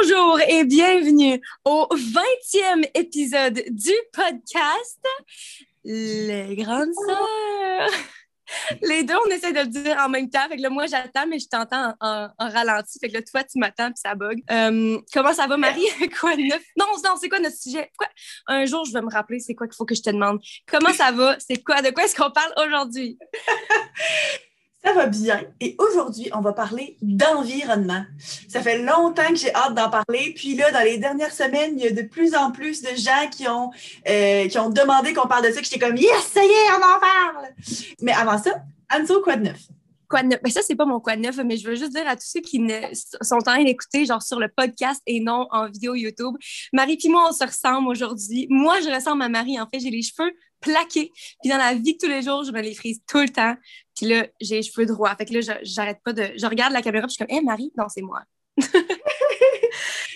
Rebonjour et bienvenue au 20e épisode du podcast Les Grandes Sœurs. Les deux, on essaie de le dire en même temps. Fait que là, moi, j'attends, mais je t'entends en, en, ralenti. Fait que là, toi, tu m'attends, puis ça bug. Euh, comment ça va, Marie? quoi de neuf? Non, non, c'est quoi notre sujet? Quoi? Un jour, je vais me rappeler c'est quoi qu'il faut que je te demande. Comment ça va? C'est quoi? De quoi est-ce qu'on parle aujourd'hui? Ça va bien. Et aujourd'hui, on va parler d'environnement. Ça fait longtemps que j'ai hâte d'en parler. Puis là, dans les dernières semaines, il y a de plus en plus de gens qui ont, euh, qui ont demandé qu'on parle de ça, j'étais comme, yes, ça y est, on en parle! Mais avant ça, Anso, quoi de neuf? Quoi de neuf? Ben ça, c'est pas mon quoi de neuf, mais je veux juste dire à tous ceux qui ne, sont en train d'écouter, genre sur le podcast et non en vidéo YouTube. Marie puis moi, on se ressemble aujourd'hui. Moi, je ressemble à Marie. En fait, j'ai les cheveux plaqués. Puis dans la vie de tous les jours, je me les frise tout le temps. Puis là, j'ai les cheveux droits. Fait que là, j'arrête pas de. Je regarde la caméra, puis je suis comme, hé, Marie, non, c'est moi.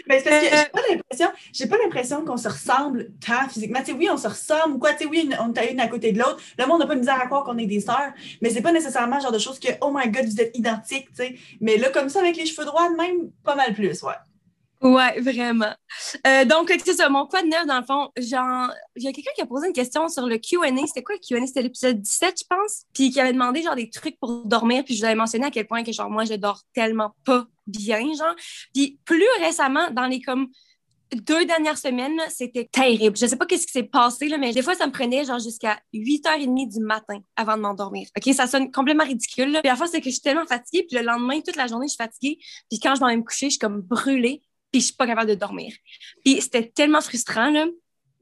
Mais c'est parce que j'ai pas l'impression, j'ai pas l'impression qu'on se ressemble tant physiquement. Tu sais, oui, on se ressemble ou quoi, tu sais, oui, on est une à côté de l'autre. Le monde n'a pas de misère à croire qu'on est des sœurs, mais c'est pas nécessairement le genre de choses que, oh my god, vous êtes identiques, tu sais. Mais là, comme ça, avec les cheveux droits, même pas mal plus, ouais. Ouais, vraiment. Euh, donc, c'est ça, mon quoi de neuf, dans le fond, genre, il y a quelqu'un qui a posé une question sur le Q&A. C'était quoi le Q&A? C'était l'épisode 17, je pense. Puis qui avait demandé, genre, des trucs pour dormir. Puis je vous avais mentionné à quel point que, genre, moi, je dors tellement pas bien, genre. Puis plus récemment, dans les, comme, deux dernières semaines, c'était terrible. Je sais pas qu'est-ce qui s'est passé, là, mais des fois, ça me prenait genre jusqu'à 8h30 du matin avant de m'endormir. OK? Ça sonne complètement ridicule. Puis la fois, c'est que je suis tellement fatiguée. Puis le lendemain, toute la journée, je suis fatiguée. Puis quand je vais me coucher, je suis comme brûlée puis je suis pas capable de dormir. Puis c'était tellement frustrant, là.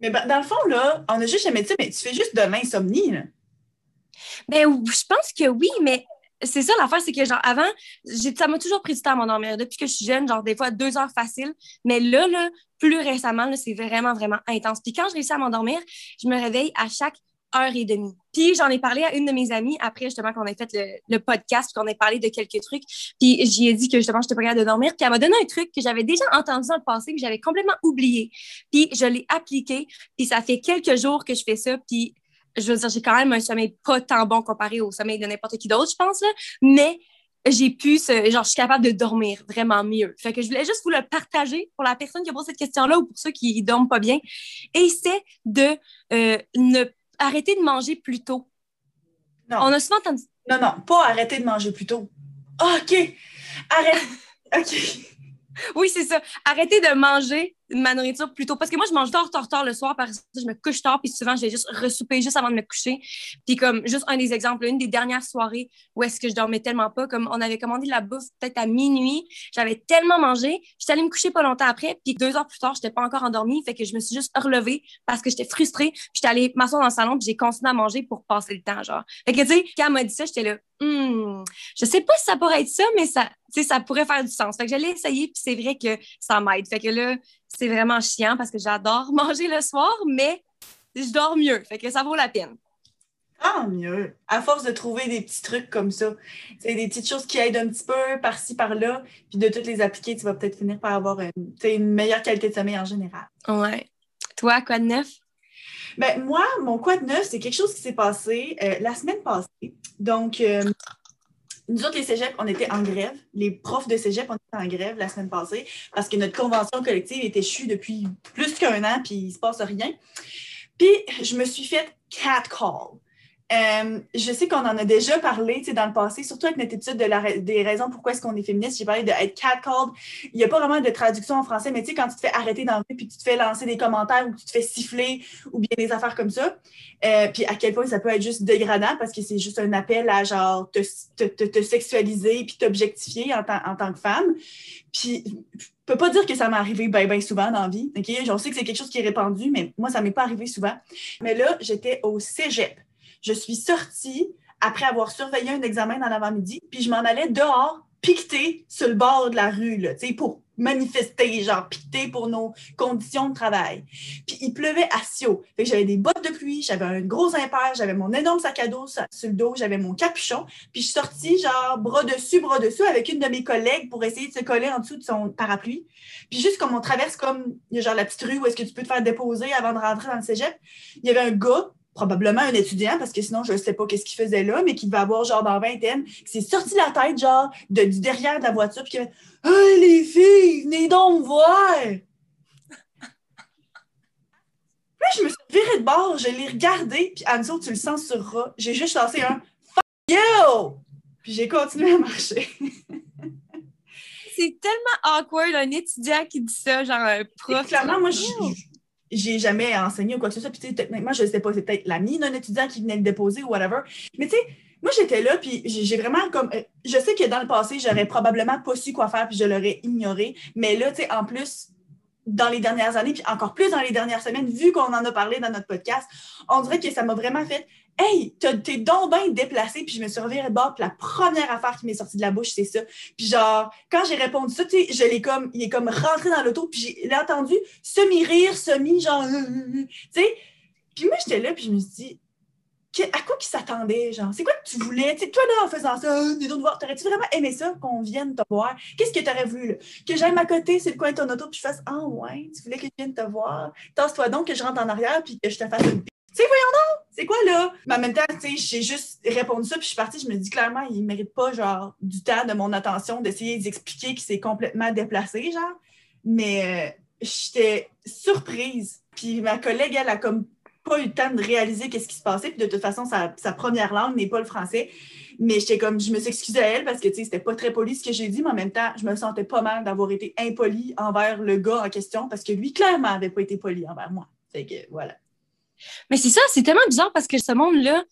Mais ben, dans le fond, là, on a juste jamais dit, mais tu fais juste de l'insomnie, là. Ben, je pense que oui, mais c'est ça l'affaire, c'est que genre avant, ça m'a toujours pris du temps à m'endormir. Depuis que je suis jeune, genre des fois deux heures facile. Mais là, là, plus récemment, là, c'est vraiment, vraiment intense. Puis quand je réussis à m'endormir, je me réveille à chaque heure et demie. Puis j'en ai parlé à une de mes amies après justement qu'on ait fait le, le podcast, qu'on ait parlé de quelques trucs. Puis j'y ai dit que justement, je n'étais pas capable de dormir. Puis elle m'a donné un truc que j'avais déjà entendu dans le passé, que j'avais complètement oublié. Puis je l'ai appliqué. Puis ça fait quelques jours que je fais ça. Puis je veux dire, j'ai quand même un sommeil pas tant bon comparé au sommeil de n'importe qui d'autre, je pense. Là. Mais j'ai pu, genre, je suis capable de dormir vraiment mieux. Fait que je voulais juste vous le partager pour la personne qui a posé cette question-là ou pour ceux qui dorment pas bien. Et c'est de euh, ne arrêter de manger plus tôt. Non. On a souvent entendu. Non, non, pas arrêter de manger plus tôt. Ah, OK. Arrête. OK. Oui, c'est ça. Arrêter de manger ma nourriture plus tôt. Parce que moi, je mange tard, tard, tard le soir. Parce que je me couche tard. Puis souvent, je vais juste ressouper juste avant de me coucher. Puis comme, juste un des exemples, une des dernières soirées où est-ce que je dormais tellement pas, comme on avait commandé de la bouffe peut-être à minuit. J'avais tellement mangé. J'étais allée me coucher pas longtemps après. Puis deux heures plus tard, j'étais pas encore endormie. Fait que je me suis juste relevée parce que j'étais frustrée. J'étais allée m'asseoir dans le salon. Puis j'ai continué à manger pour passer le temps, genre. Fait que, tu sais, quand elle m'a dit ça, j'étais là, hmm, je sais pas si ça pourrait être ça, mais ça, ça pourrait faire du sens. Fait que j'allais essayer. Puis c'est vrai que ça m'aide. Fait que là, c'est vraiment chiant parce que j'adore manger le soir, mais je dors mieux. Fait que ça vaut la peine. Tant mieux. À force de trouver des petits trucs comme ça, c'est des petites choses qui aident un petit peu par-ci, par-là, puis de toutes les appliquer, tu vas peut-être finir par avoir une, une meilleure qualité de sommeil en général. Ouais. Toi, quoi de neuf? Ben, moi, mon quoi de neuf, c'est quelque chose qui s'est passé euh, la semaine passée. Donc, euh, nous autres, les cégeps, on était en grève. Les profs de cégep, on était en grève la semaine passée parce que notre convention collective était chue depuis plus qu'un an, puis il ne se passe rien. Puis, je me suis fait catcall. Euh, je sais qu'on en a déjà parlé dans le passé, surtout avec notre épisode de la, des raisons pourquoi est-ce qu'on est féministe. J'ai parlé de être catcalled. Il n'y a pas vraiment de traduction en français, mais tu sais, quand tu te fais arrêter dans le puis tu te fais lancer des commentaires ou tu te fais siffler ou bien des affaires comme ça, euh, puis à quel point ça peut être juste dégradant parce que c'est juste un appel à genre te, te, te, sexualiser puis t'objectifier en, en, tant que femme. Puis je peux pas dire que ça m'est arrivé bien ben souvent dans la vie. OK? Je sais que c'est quelque chose qui est répandu, mais moi, ça m'est pas arrivé souvent. Mais là, j'étais au cégep. Je suis sortie après avoir surveillé un examen dans l'avant-midi, puis je m'en allais dehors, piqueter sur le bord de la rue, là, pour manifester, genre piqueter pour nos conditions de travail. Puis il pleuvait à Sio. J'avais des bottes de pluie, j'avais un gros impair, j'avais mon énorme sac à dos sur le dos, j'avais mon capuchon. Puis je suis sortie, genre, bras dessus, bras dessous, avec une de mes collègues pour essayer de se coller en dessous de son parapluie. Puis juste comme on traverse comme, il y a genre la petite rue où est-ce que tu peux te faire déposer avant de rentrer dans le cégep, il y avait un gars probablement un étudiant, parce que sinon, je ne sais pas qu'est-ce qu'il faisait là, mais qui devait avoir genre dans vingtaine, qui s'est sorti la tête, genre, de, du derrière de la voiture, puis qui a fait Hey, les filles, venez donc voir! Puis je me suis virée de bord, je l'ai regardé, puis Anso, tu le censureras. J'ai juste lancé un Fuck you! Puis j'ai continué à marcher. C'est tellement awkward, un étudiant qui dit ça, genre un prof. clairement, moi, je j'ai jamais enseigné ou quoi que ce soit. Puis, techniquement, je ne sais pas, c'est peut-être l'ami d'un étudiant qui venait le déposer ou whatever. Mais, tu sais, moi, j'étais là, puis j'ai vraiment comme. Euh, je sais que dans le passé, j'aurais probablement pas su quoi faire, puis je l'aurais ignoré. Mais là, tu sais, en plus, dans les dernières années, puis encore plus dans les dernières semaines, vu qu'on en a parlé dans notre podcast, on dirait que ça m'a vraiment fait Hey, t'es donc bien déplacé, puis je me suis revirée de bord, puis la première affaire qui m'est sortie de la bouche, c'est ça. Puis genre, quand j'ai répondu ça, tu sais, je l'ai comme, il est comme rentré dans l'auto, puis j'ai entendu semi-rire, semi, genre, tu sais. Puis moi, j'étais là, puis je me suis dit, à quoi qu'il s'attendait, genre? C'est quoi que tu voulais? Tu sais, toi, là, en faisant ça, dis donc voir, t'aurais-tu vraiment aimé ça qu'on vienne te voir? Qu'est-ce que t'aurais voulu, là? Que j'aille à côté, c'est le coin de ton auto, puis je fasse, ah ouais, tu voulais que je vienne te voir? Tasse-toi donc que je rentre en arrière, puis que je te fasse une sais, voyons donc, c'est quoi là? Mais en même temps, tu sais, j'ai juste répondu ça, puis je suis partie, je me dis clairement, il ne mérite pas, genre, du temps de mon attention d'essayer d'expliquer qu'il s'est complètement déplacé, genre. Mais euh, j'étais surprise. Puis ma collègue, elle a comme pas eu le temps de réaliser qu'est-ce qui se passait. Puis de toute façon, sa, première langue n'est pas le français. Mais j'étais comme, je me suis excusée à elle parce que, tu sais, c'était pas très poli ce que j'ai dit, mais en même temps, je me sentais pas mal d'avoir été impolie envers le gars en question parce que lui, clairement, n'avait pas été poli envers moi. Fait que, voilà. Mais c'est ça, c'est tellement bizarre parce que ce monde-là,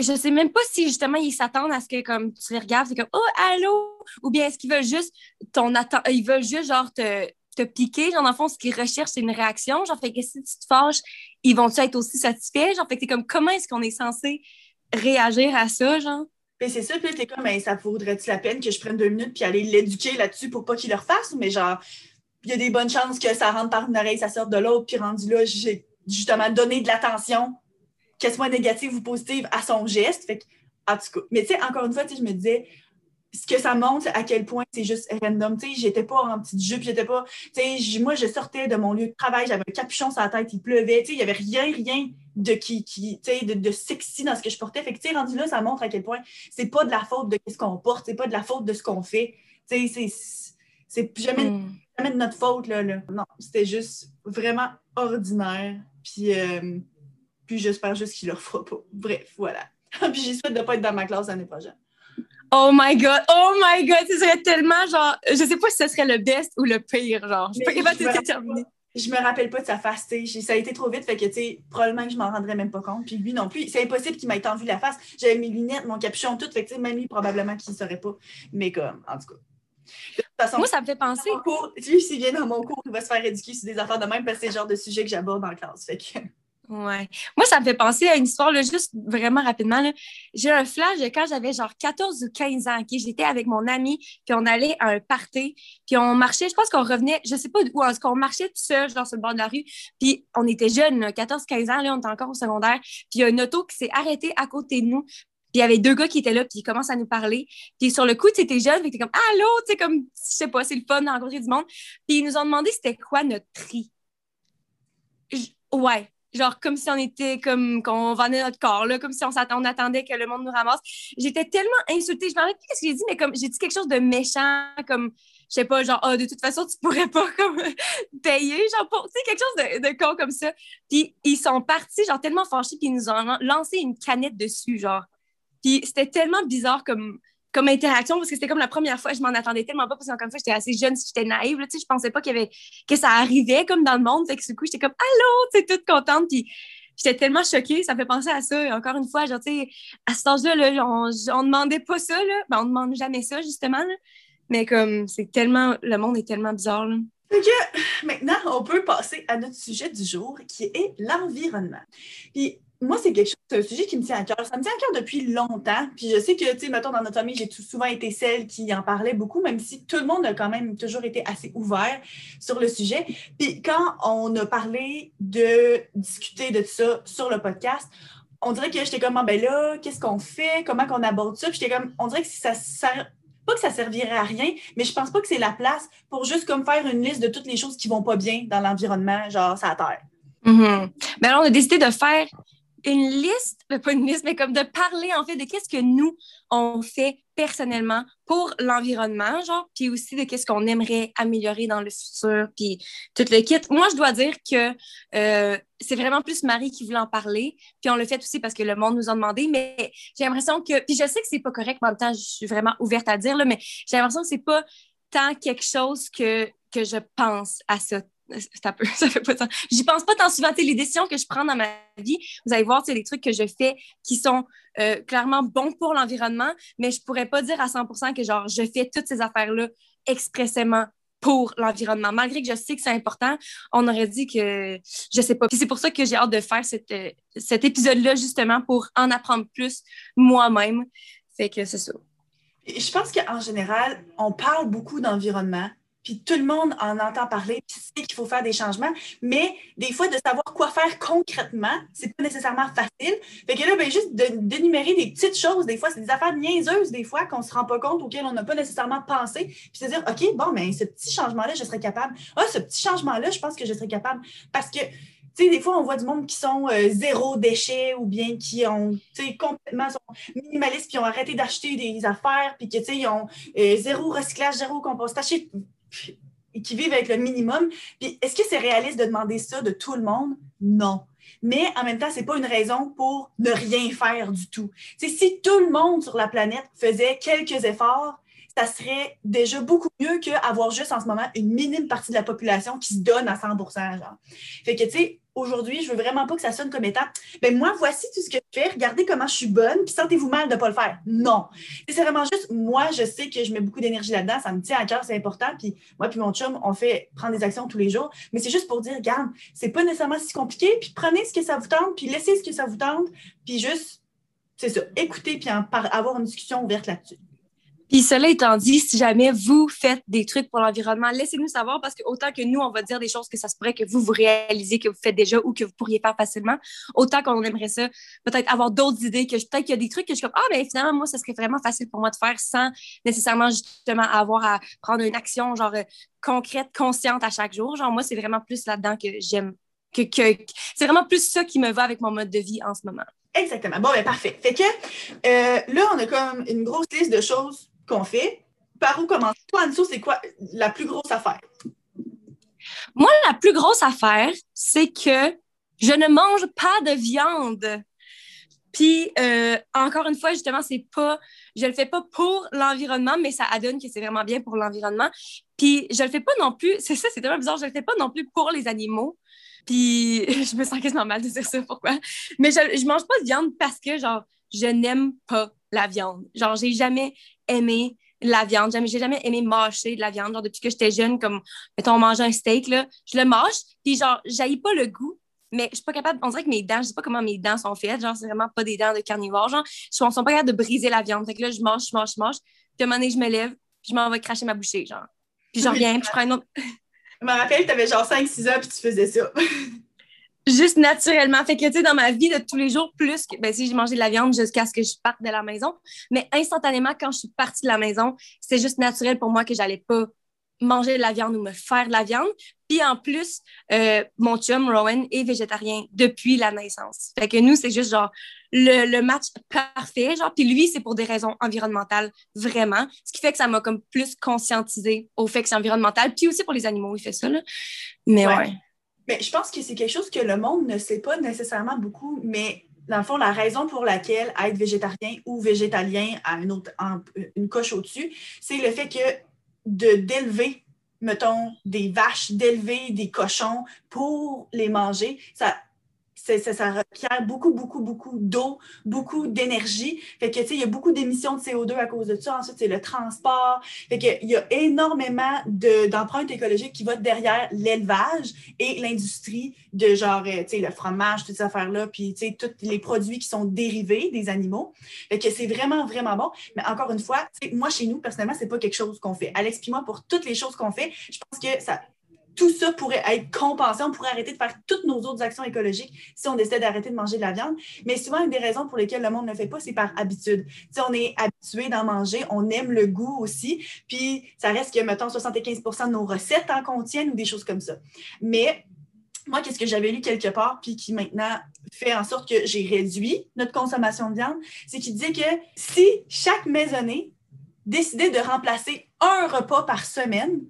je sais même pas si justement ils s'attendent à ce que comme tu les regardes, c'est comme oh allô? Ou bien est-ce qu'ils veulent juste ton ils veulent juste genre te, te piquer, genre dans le fond ce qu'ils recherchent c'est une réaction, genre fait que si tu te fâches, ils vont être aussi satisfaits, genre fait que c'est comme comment est-ce qu'on est censé réagir à ça genre? Puis c'est ça, puis t'es comme, ben, ça vaudrait-tu la peine que je prenne deux minutes puis aller l'éduquer là-dessus pour pas qu'il le refasse? Mais genre, il y a des bonnes chances que ça rentre par une oreille, ça sorte de l'autre, puis rendu là, j'ai justement donner de l'attention, qu'elle soit négative ou positive, à son geste. Fait en tout cas, mais tu sais, encore une fois, je me disais, ce que ça montre, à quel point c'est juste random. Tu sais, j'étais pas en petite jupe, j'étais pas. Tu sais, moi, je sortais de mon lieu de travail, j'avais un capuchon sur la tête, il pleuvait. Tu sais, il y avait rien, rien de qui, qui tu sais, de, de, sexy dans ce que je portais. Fait que, tu sais, rendu là, ça montre à quel point c'est pas de la faute de ce qu'on porte, c'est pas de la faute de ce qu'on fait. Tu sais, c'est jamais, hmm. jamais de notre faute, là. là. Non, c'était juste vraiment ordinaire. Puis, euh, puis j'espère juste qu'il le fera pas. Bref, voilà. puis j'y souhaite de ne pas être dans ma classe l'année prochaine. Oh my god, oh my god, ce serait tellement genre, je sais pas si ce serait le best ou le pire, genre. Je suis pas déterminer. Je me rappelle pas de sa face, tu sais. Ça a été trop vite, fait que, tu sais, probablement que je m'en rendrais même pas compte. Puis lui non plus. C'est impossible qu'il m'ait tant vu la face. J'avais mes lunettes, mon capuchon, tout. Fait que, tu sais, même lui, probablement qu'il ne saurait pas. Mais comme, en tout cas. De toute façon, Moi, ça me fait penser. lui, s'il vient dans mon cours, il va se faire éduquer sur des affaires de même parce que c'est le genre de sujet que j'aborde en classe. Fait que. Ouais. Moi, ça me fait penser à une histoire, là, juste vraiment rapidement. J'ai un flash de quand j'avais genre 14 ou 15 ans. J'étais avec mon ami, puis on allait à un party, puis on marchait, je pense qu'on revenait, je sais pas où, est-ce qu'on marchait tout seul, genre sur le bord de la rue, puis on était jeunes, 14-15 ans, là, on était encore au secondaire, puis il y a une auto qui s'est arrêtée à côté de nous, il y avait deux gars qui étaient là, puis ils commencent à nous parler. Puis sur le coup, tu étais jeune, puis t'es comme Allô, tu sais, comme, je sais pas, c'est le fun de rencontrer du monde. Puis ils nous ont demandé c'était quoi notre tri. Ouais, genre comme si on était comme qu'on vendait notre corps là, comme si on, on attendait que le monde nous ramasse. J'étais tellement insultée, je me rappelle plus ce que j'ai dit, mais comme j'ai dit quelque chose de méchant, comme je sais pas, genre oh, de toute façon tu pourrais pas comme payer, genre pour, tu sais quelque chose de, de, con comme ça. Puis ils sont partis genre tellement fâchés puis ils nous ont lancé une canette dessus genre. Puis c'était tellement bizarre comme comme interaction parce que c'était comme la première fois, je m'en attendais tellement pas parce que une fois, j'étais assez jeune, j'étais naïve, tu sais, je pensais pas y avait que ça arrivait comme dans le monde, fait que du coup, j'étais comme allô, tu sais, toute contente puis j'étais tellement choquée, ça me fait penser à ça. encore une fois, genre tu à cet âge-là, là, on, on demandait pas ça là, ben, on demande jamais ça justement Mais comme c'est tellement le monde est tellement bizarre là. maintenant, on peut passer à notre sujet du jour qui est l'environnement. Puis moi, c'est quelque chose, c'est un sujet qui me tient à cœur. Ça me tient à cœur depuis longtemps. Puis je sais que, tu sais, mettons, dans notre famille, j'ai souvent été celle qui en parlait beaucoup, même si tout le monde a quand même toujours été assez ouvert sur le sujet. Puis quand on a parlé de discuter de ça sur le podcast, on dirait que j'étais comme, ah, ben là, qu'est-ce qu'on fait? Comment qu'on aborde ça? Puis j'étais comme, on dirait que ça sert, pas que ça servirait à rien, mais je pense pas que c'est la place pour juste comme faire une liste de toutes les choses qui vont pas bien dans l'environnement, genre, ça terre. Mm Ben alors, on a décidé de faire une liste, pas une liste, mais comme de parler en fait de qu'est-ce que nous, on fait personnellement pour l'environnement, genre, puis aussi de qu'est-ce qu'on aimerait améliorer dans le futur, puis tout le kit. Moi, je dois dire que euh, c'est vraiment plus Marie qui voulait en parler, puis on le fait aussi parce que le monde nous a demandé, mais j'ai l'impression que, puis je sais que c'est pas correct, mais en même temps, je suis vraiment ouverte à dire, là, mais j'ai l'impression que c'est pas tant quelque chose que, que je pense à ça ça peut, ça fait pas J'y pense pas tant souvent. les décisions que je prends dans ma vie, vous allez voir, c'est des trucs que je fais qui sont euh, clairement bons pour l'environnement, mais je pourrais pas dire à 100% que genre, je fais toutes ces affaires-là expressément pour l'environnement. Malgré que je sais que c'est important, on aurait dit que je sais pas. Puis c'est pour ça que j'ai hâte de faire euh, cet épisode-là, justement, pour en apprendre plus moi-même. Fait que c'est ça. Je pense qu'en général, on parle beaucoup d'environnement, puis tout le monde en entend parler, puis sait qu'il faut faire des changements, mais des fois, de savoir quoi faire concrètement, c'est pas nécessairement facile. Fait que là, ben, juste d'énumérer des petites choses, des fois, c'est des affaires niaiseuses, des fois, qu'on se rend pas compte, auxquelles on n'a pas nécessairement pensé, puis se dire, OK, bon, mais ben, ce petit changement-là, je serais capable. Ah, ce petit changement-là, je pense que je serais capable. Parce que, tu sais, des fois, on voit du monde qui sont euh, zéro déchet ou bien qui ont, tu sais, complètement sont minimalistes puis ont arrêté d'acheter des affaires puis que, tu sais, ils ont euh, zéro recyclage, zéro compostage qui vivent avec le minimum. Puis est-ce que c'est réaliste de demander ça de tout le monde? Non. Mais en même temps, ce n'est pas une raison pour ne rien faire du tout. si tout le monde sur la planète faisait quelques efforts, ça serait déjà beaucoup mieux qu'avoir juste en ce moment une minime partie de la population qui se donne à 100 genre. Fait que, tu sais, aujourd'hui, je veux vraiment pas que ça sonne comme étant, ben moi, voici tout ce que je fais, regardez comment je suis bonne, puis sentez-vous mal de ne pas le faire. Non. C'est vraiment juste, moi, je sais que je mets beaucoup d'énergie là-dedans, ça me tient à cœur, c'est important, puis moi, puis mon chum, on fait prendre des actions tous les jours, mais c'est juste pour dire, regarde, c'est pas nécessairement si compliqué, puis prenez ce que ça vous tente, puis laissez ce que ça vous tente, puis juste, c'est ça, écoutez, puis avoir une discussion ouverte là-dessus. Puis cela étant dit, si jamais vous faites des trucs pour l'environnement, laissez-nous savoir parce que autant que nous, on va dire des choses que ça se pourrait que vous vous réalisez, que vous faites déjà ou que vous pourriez faire facilement, autant qu'on aimerait ça, peut-être avoir d'autres idées, que peut-être qu'il y a des trucs que je suis comme, ah, mais finalement, moi, ça serait vraiment facile pour moi de faire sans nécessairement justement avoir à prendre une action genre euh, concrète, consciente à chaque jour. Genre, moi, c'est vraiment plus là-dedans que j'aime, que, que c'est vraiment plus ça qui me va avec mon mode de vie en ce moment. Exactement. Bon, ben parfait. Fait que euh, là, on a comme une grosse liste de choses qu'on fait. Par où commencer? Toi, Anso, c'est quoi la plus grosse affaire? Moi, la plus grosse affaire, c'est que je ne mange pas de viande. Puis, euh, encore une fois, justement, c'est pas, je le fais pas pour l'environnement, mais ça adonne que c'est vraiment bien pour l'environnement. Puis, je le fais pas non plus, c'est ça, c'est tellement bizarre, je le fais pas non plus pour les animaux. Puis, je me sens quasiment mal de dire ça, pourquoi? Mais je, je mange pas de viande parce que, genre, je n'aime pas la viande. Genre, j'ai jamais aimé la viande. J'ai jamais aimé mâcher de la viande. Genre, depuis que j'étais jeune, comme, mettons, on mange un steak, là, je le mâche, puis genre, j'aille pas le goût, mais je suis pas capable, on dirait que mes dents, je sais pas comment mes dents sont faites, genre, c'est vraiment pas des dents de carnivore, genre, je suis pas capable de briser la viande. Fait que là, je mange, je mange, je mange, puis à un moment je me lève, puis je m'en vais cracher ma bouchée, genre. Puis je reviens, puis je prends une autre. Je me rappelle, tu avais genre 5-6 ans, puis tu faisais ça. juste naturellement. Fait que, tu sais, dans ma vie de tous les jours, plus que, ben, si j'ai mangé de la viande jusqu'à ce que je parte de la maison, mais instantanément, quand je suis partie de la maison, c'est juste naturel pour moi que j'allais pas manger de la viande ou me faire de la viande. Puis en plus, euh, mon chum, Rowan, est végétarien depuis la naissance. Fait que nous, c'est juste genre le, le, match parfait. Genre, puis lui, c'est pour des raisons environnementales, vraiment. Ce qui fait que ça m'a comme plus conscientisé au fait que c'est environnemental. Puis aussi pour les animaux, il fait ça. Là. Mais ouais. Mais je pense que c'est quelque chose que le monde ne sait pas nécessairement beaucoup, mais dans le fond, la raison pour laquelle être végétarien ou végétalien a une, autre, une coche au-dessus, c'est le fait que de d'élever, mettons, des vaches, d'élever des cochons pour les manger, ça ça, requiert beaucoup, beaucoup, beaucoup d'eau, beaucoup d'énergie. Fait que, tu sais, il y a beaucoup d'émissions de CO2 à cause de ça. Ensuite, c'est le transport. Fait que, il y a énormément d'empreintes écologiques qui vont derrière l'élevage et l'industrie de genre, euh, tu sais, le fromage, toutes ces affaires-là, puis, tu sais, tous les produits qui sont dérivés des animaux. Fait que c'est vraiment, vraiment bon. Mais encore une fois, moi, chez nous, personnellement, c'est pas quelque chose qu'on fait. Alex puis moi, pour toutes les choses qu'on fait, je pense que ça, tout ça pourrait être compensé. On pourrait arrêter de faire toutes nos autres actions écologiques si on décidait d'arrêter de manger de la viande. Mais souvent, une des raisons pour lesquelles le monde ne le fait pas, c'est par habitude. Si on est habitué d'en manger, on aime le goût aussi. Puis, ça reste que, mettons, 75% de nos recettes en contiennent ou des choses comme ça. Mais moi, qu'est-ce que j'avais lu quelque part, puis qui maintenant fait en sorte que j'ai réduit notre consommation de viande, c'est qu'il disait que si chaque maisonnée décidait de remplacer un repas par semaine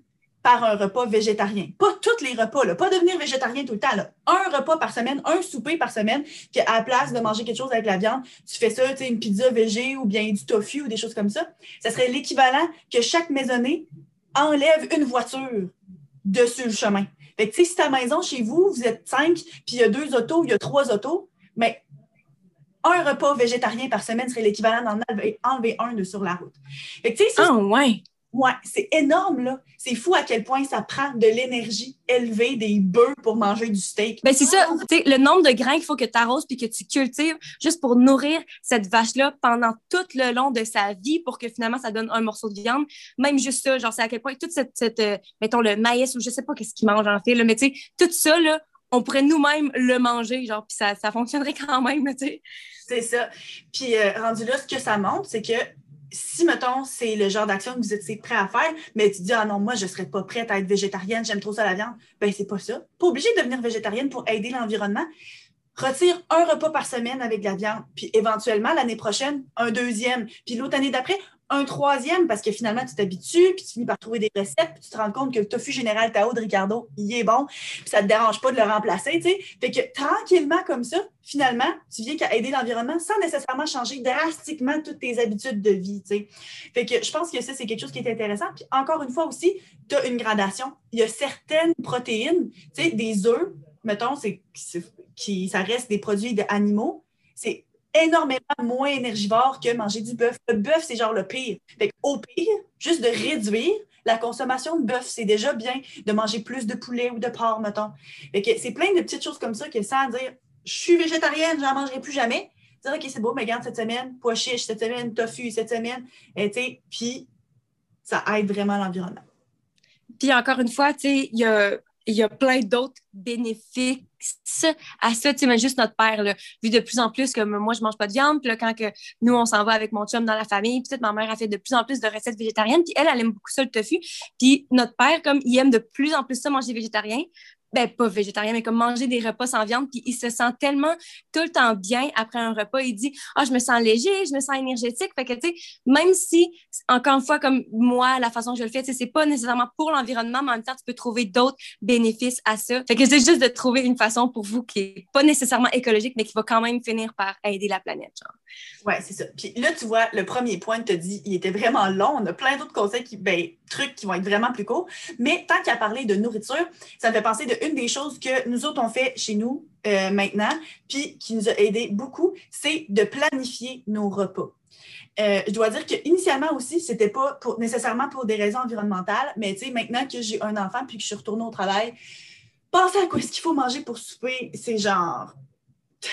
par un repas végétarien. Pas tous les repas, pas devenir végétarien tout le temps. Un repas par semaine, un souper par semaine, qu'à la place de manger quelque chose avec la viande, tu fais ça, une pizza végé ou bien du tofu ou des choses comme ça. Ça serait l'équivalent que chaque maisonnée enlève une voiture dessus le chemin. Fait que, si ta maison, chez vous, vous êtes cinq, puis il y a deux autos, il y a trois autos, mais un repas végétarien par semaine serait l'équivalent d'en enlever, un de sur la route. Ah, ouais! Ouais, c'est énorme, là. C'est fou à quel point ça prend de l'énergie élevée des bœufs pour manger du steak. Ben, c'est ça. Tu sais, le nombre de grains qu'il faut que tu arroses puis que tu cultives juste pour nourrir cette vache-là pendant tout le long de sa vie pour que finalement ça donne un morceau de viande. Même juste ça, genre, c'est à quel point toute cette, cette euh, mettons, le maïs ou je sais pas qu'est-ce qu'ils mangent en fait, là, mais tu sais, tout ça, là, on pourrait nous-mêmes le manger, genre, puis ça, ça fonctionnerait quand même, tu sais. C'est ça. Puis, euh, rendu là, ce que ça montre, c'est que si, mettons, c'est le genre d'action que vous êtes prêt à faire, mais tu dis, ah non, moi, je ne serais pas prête à être végétarienne, j'aime trop ça la viande, ben c'est pas ça. Pas obligé de devenir végétarienne pour aider l'environnement. Retire un repas par semaine avec la viande, puis éventuellement, l'année prochaine, un deuxième, puis l'autre année d'après, un troisième parce que finalement, tu t'habitues, puis tu finis par trouver des recettes, puis tu te rends compte que le tofu général Tao de Ricardo, il est bon, puis ça ne te dérange pas de le remplacer, tu sais. Fait que tranquillement, comme ça, finalement, tu viens aider l'environnement sans nécessairement changer drastiquement toutes tes habitudes de vie, tu sais. Fait que je pense que ça, c'est quelque chose qui est intéressant. Puis encore une fois aussi, tu as une gradation. Il y a certaines protéines, tu sais, des œufs, mettons, c'est, qui, ça reste des produits animaux, c'est énormément moins énergivore que manger du bœuf. Le bœuf, c'est genre le pire. Au pire, juste de réduire la consommation de bœuf, c'est déjà bien de manger plus de poulet ou de porc, mettons. C'est plein de petites choses comme ça que sans dire je suis végétarienne, j'en mangerai plus jamais. Dire OK, c'est beau, mais garde cette semaine, pois chiche cette semaine, tofu cette semaine, et puis ça aide vraiment l'environnement. Puis encore une fois, il y a il y a plein d'autres bénéfices à ça. Tu sais, juste notre père, vu de plus en plus que moi, je mange pas de viande, puis là, quand que nous, on s'en va avec mon chum dans la famille, peut-être ma mère a fait de plus en plus de recettes végétariennes, puis elle, elle aime beaucoup ça, le tofu. Puis notre père, comme il aime de plus en plus ça, manger végétarien, ben pas végétarien, mais comme manger des repas sans viande, puis il se sent tellement tout le temps bien après un repas. Il dit Ah, je me sens léger, je me sens énergétique. Fait que, tu sais, même si, encore une fois, comme moi, la façon que je le fais, c'est pas nécessairement pour l'environnement, mais en même temps, tu peux trouver d'autres bénéfices à ça. Fait que c'est juste de trouver une façon pour vous qui est pas nécessairement écologique, mais qui va quand même finir par aider la planète. Genre. Ouais, c'est ça. Puis là, tu vois, le premier point, tu te dit, il était vraiment long. On a plein d'autres conseils qui, ben, trucs qui vont être vraiment plus courts. Mais tant qu'à parler de nourriture, ça me fait penser de une des choses que nous autres, on fait chez nous euh, maintenant, puis qui nous a aidé beaucoup, c'est de planifier nos repas. Euh, je dois dire qu'initialement aussi, c'était pas nécessairement pour des raisons environnementales, mais maintenant que j'ai un enfant puis que je suis retournée au travail, penser à quoi est-ce qu'il faut manger pour souper, c'est genre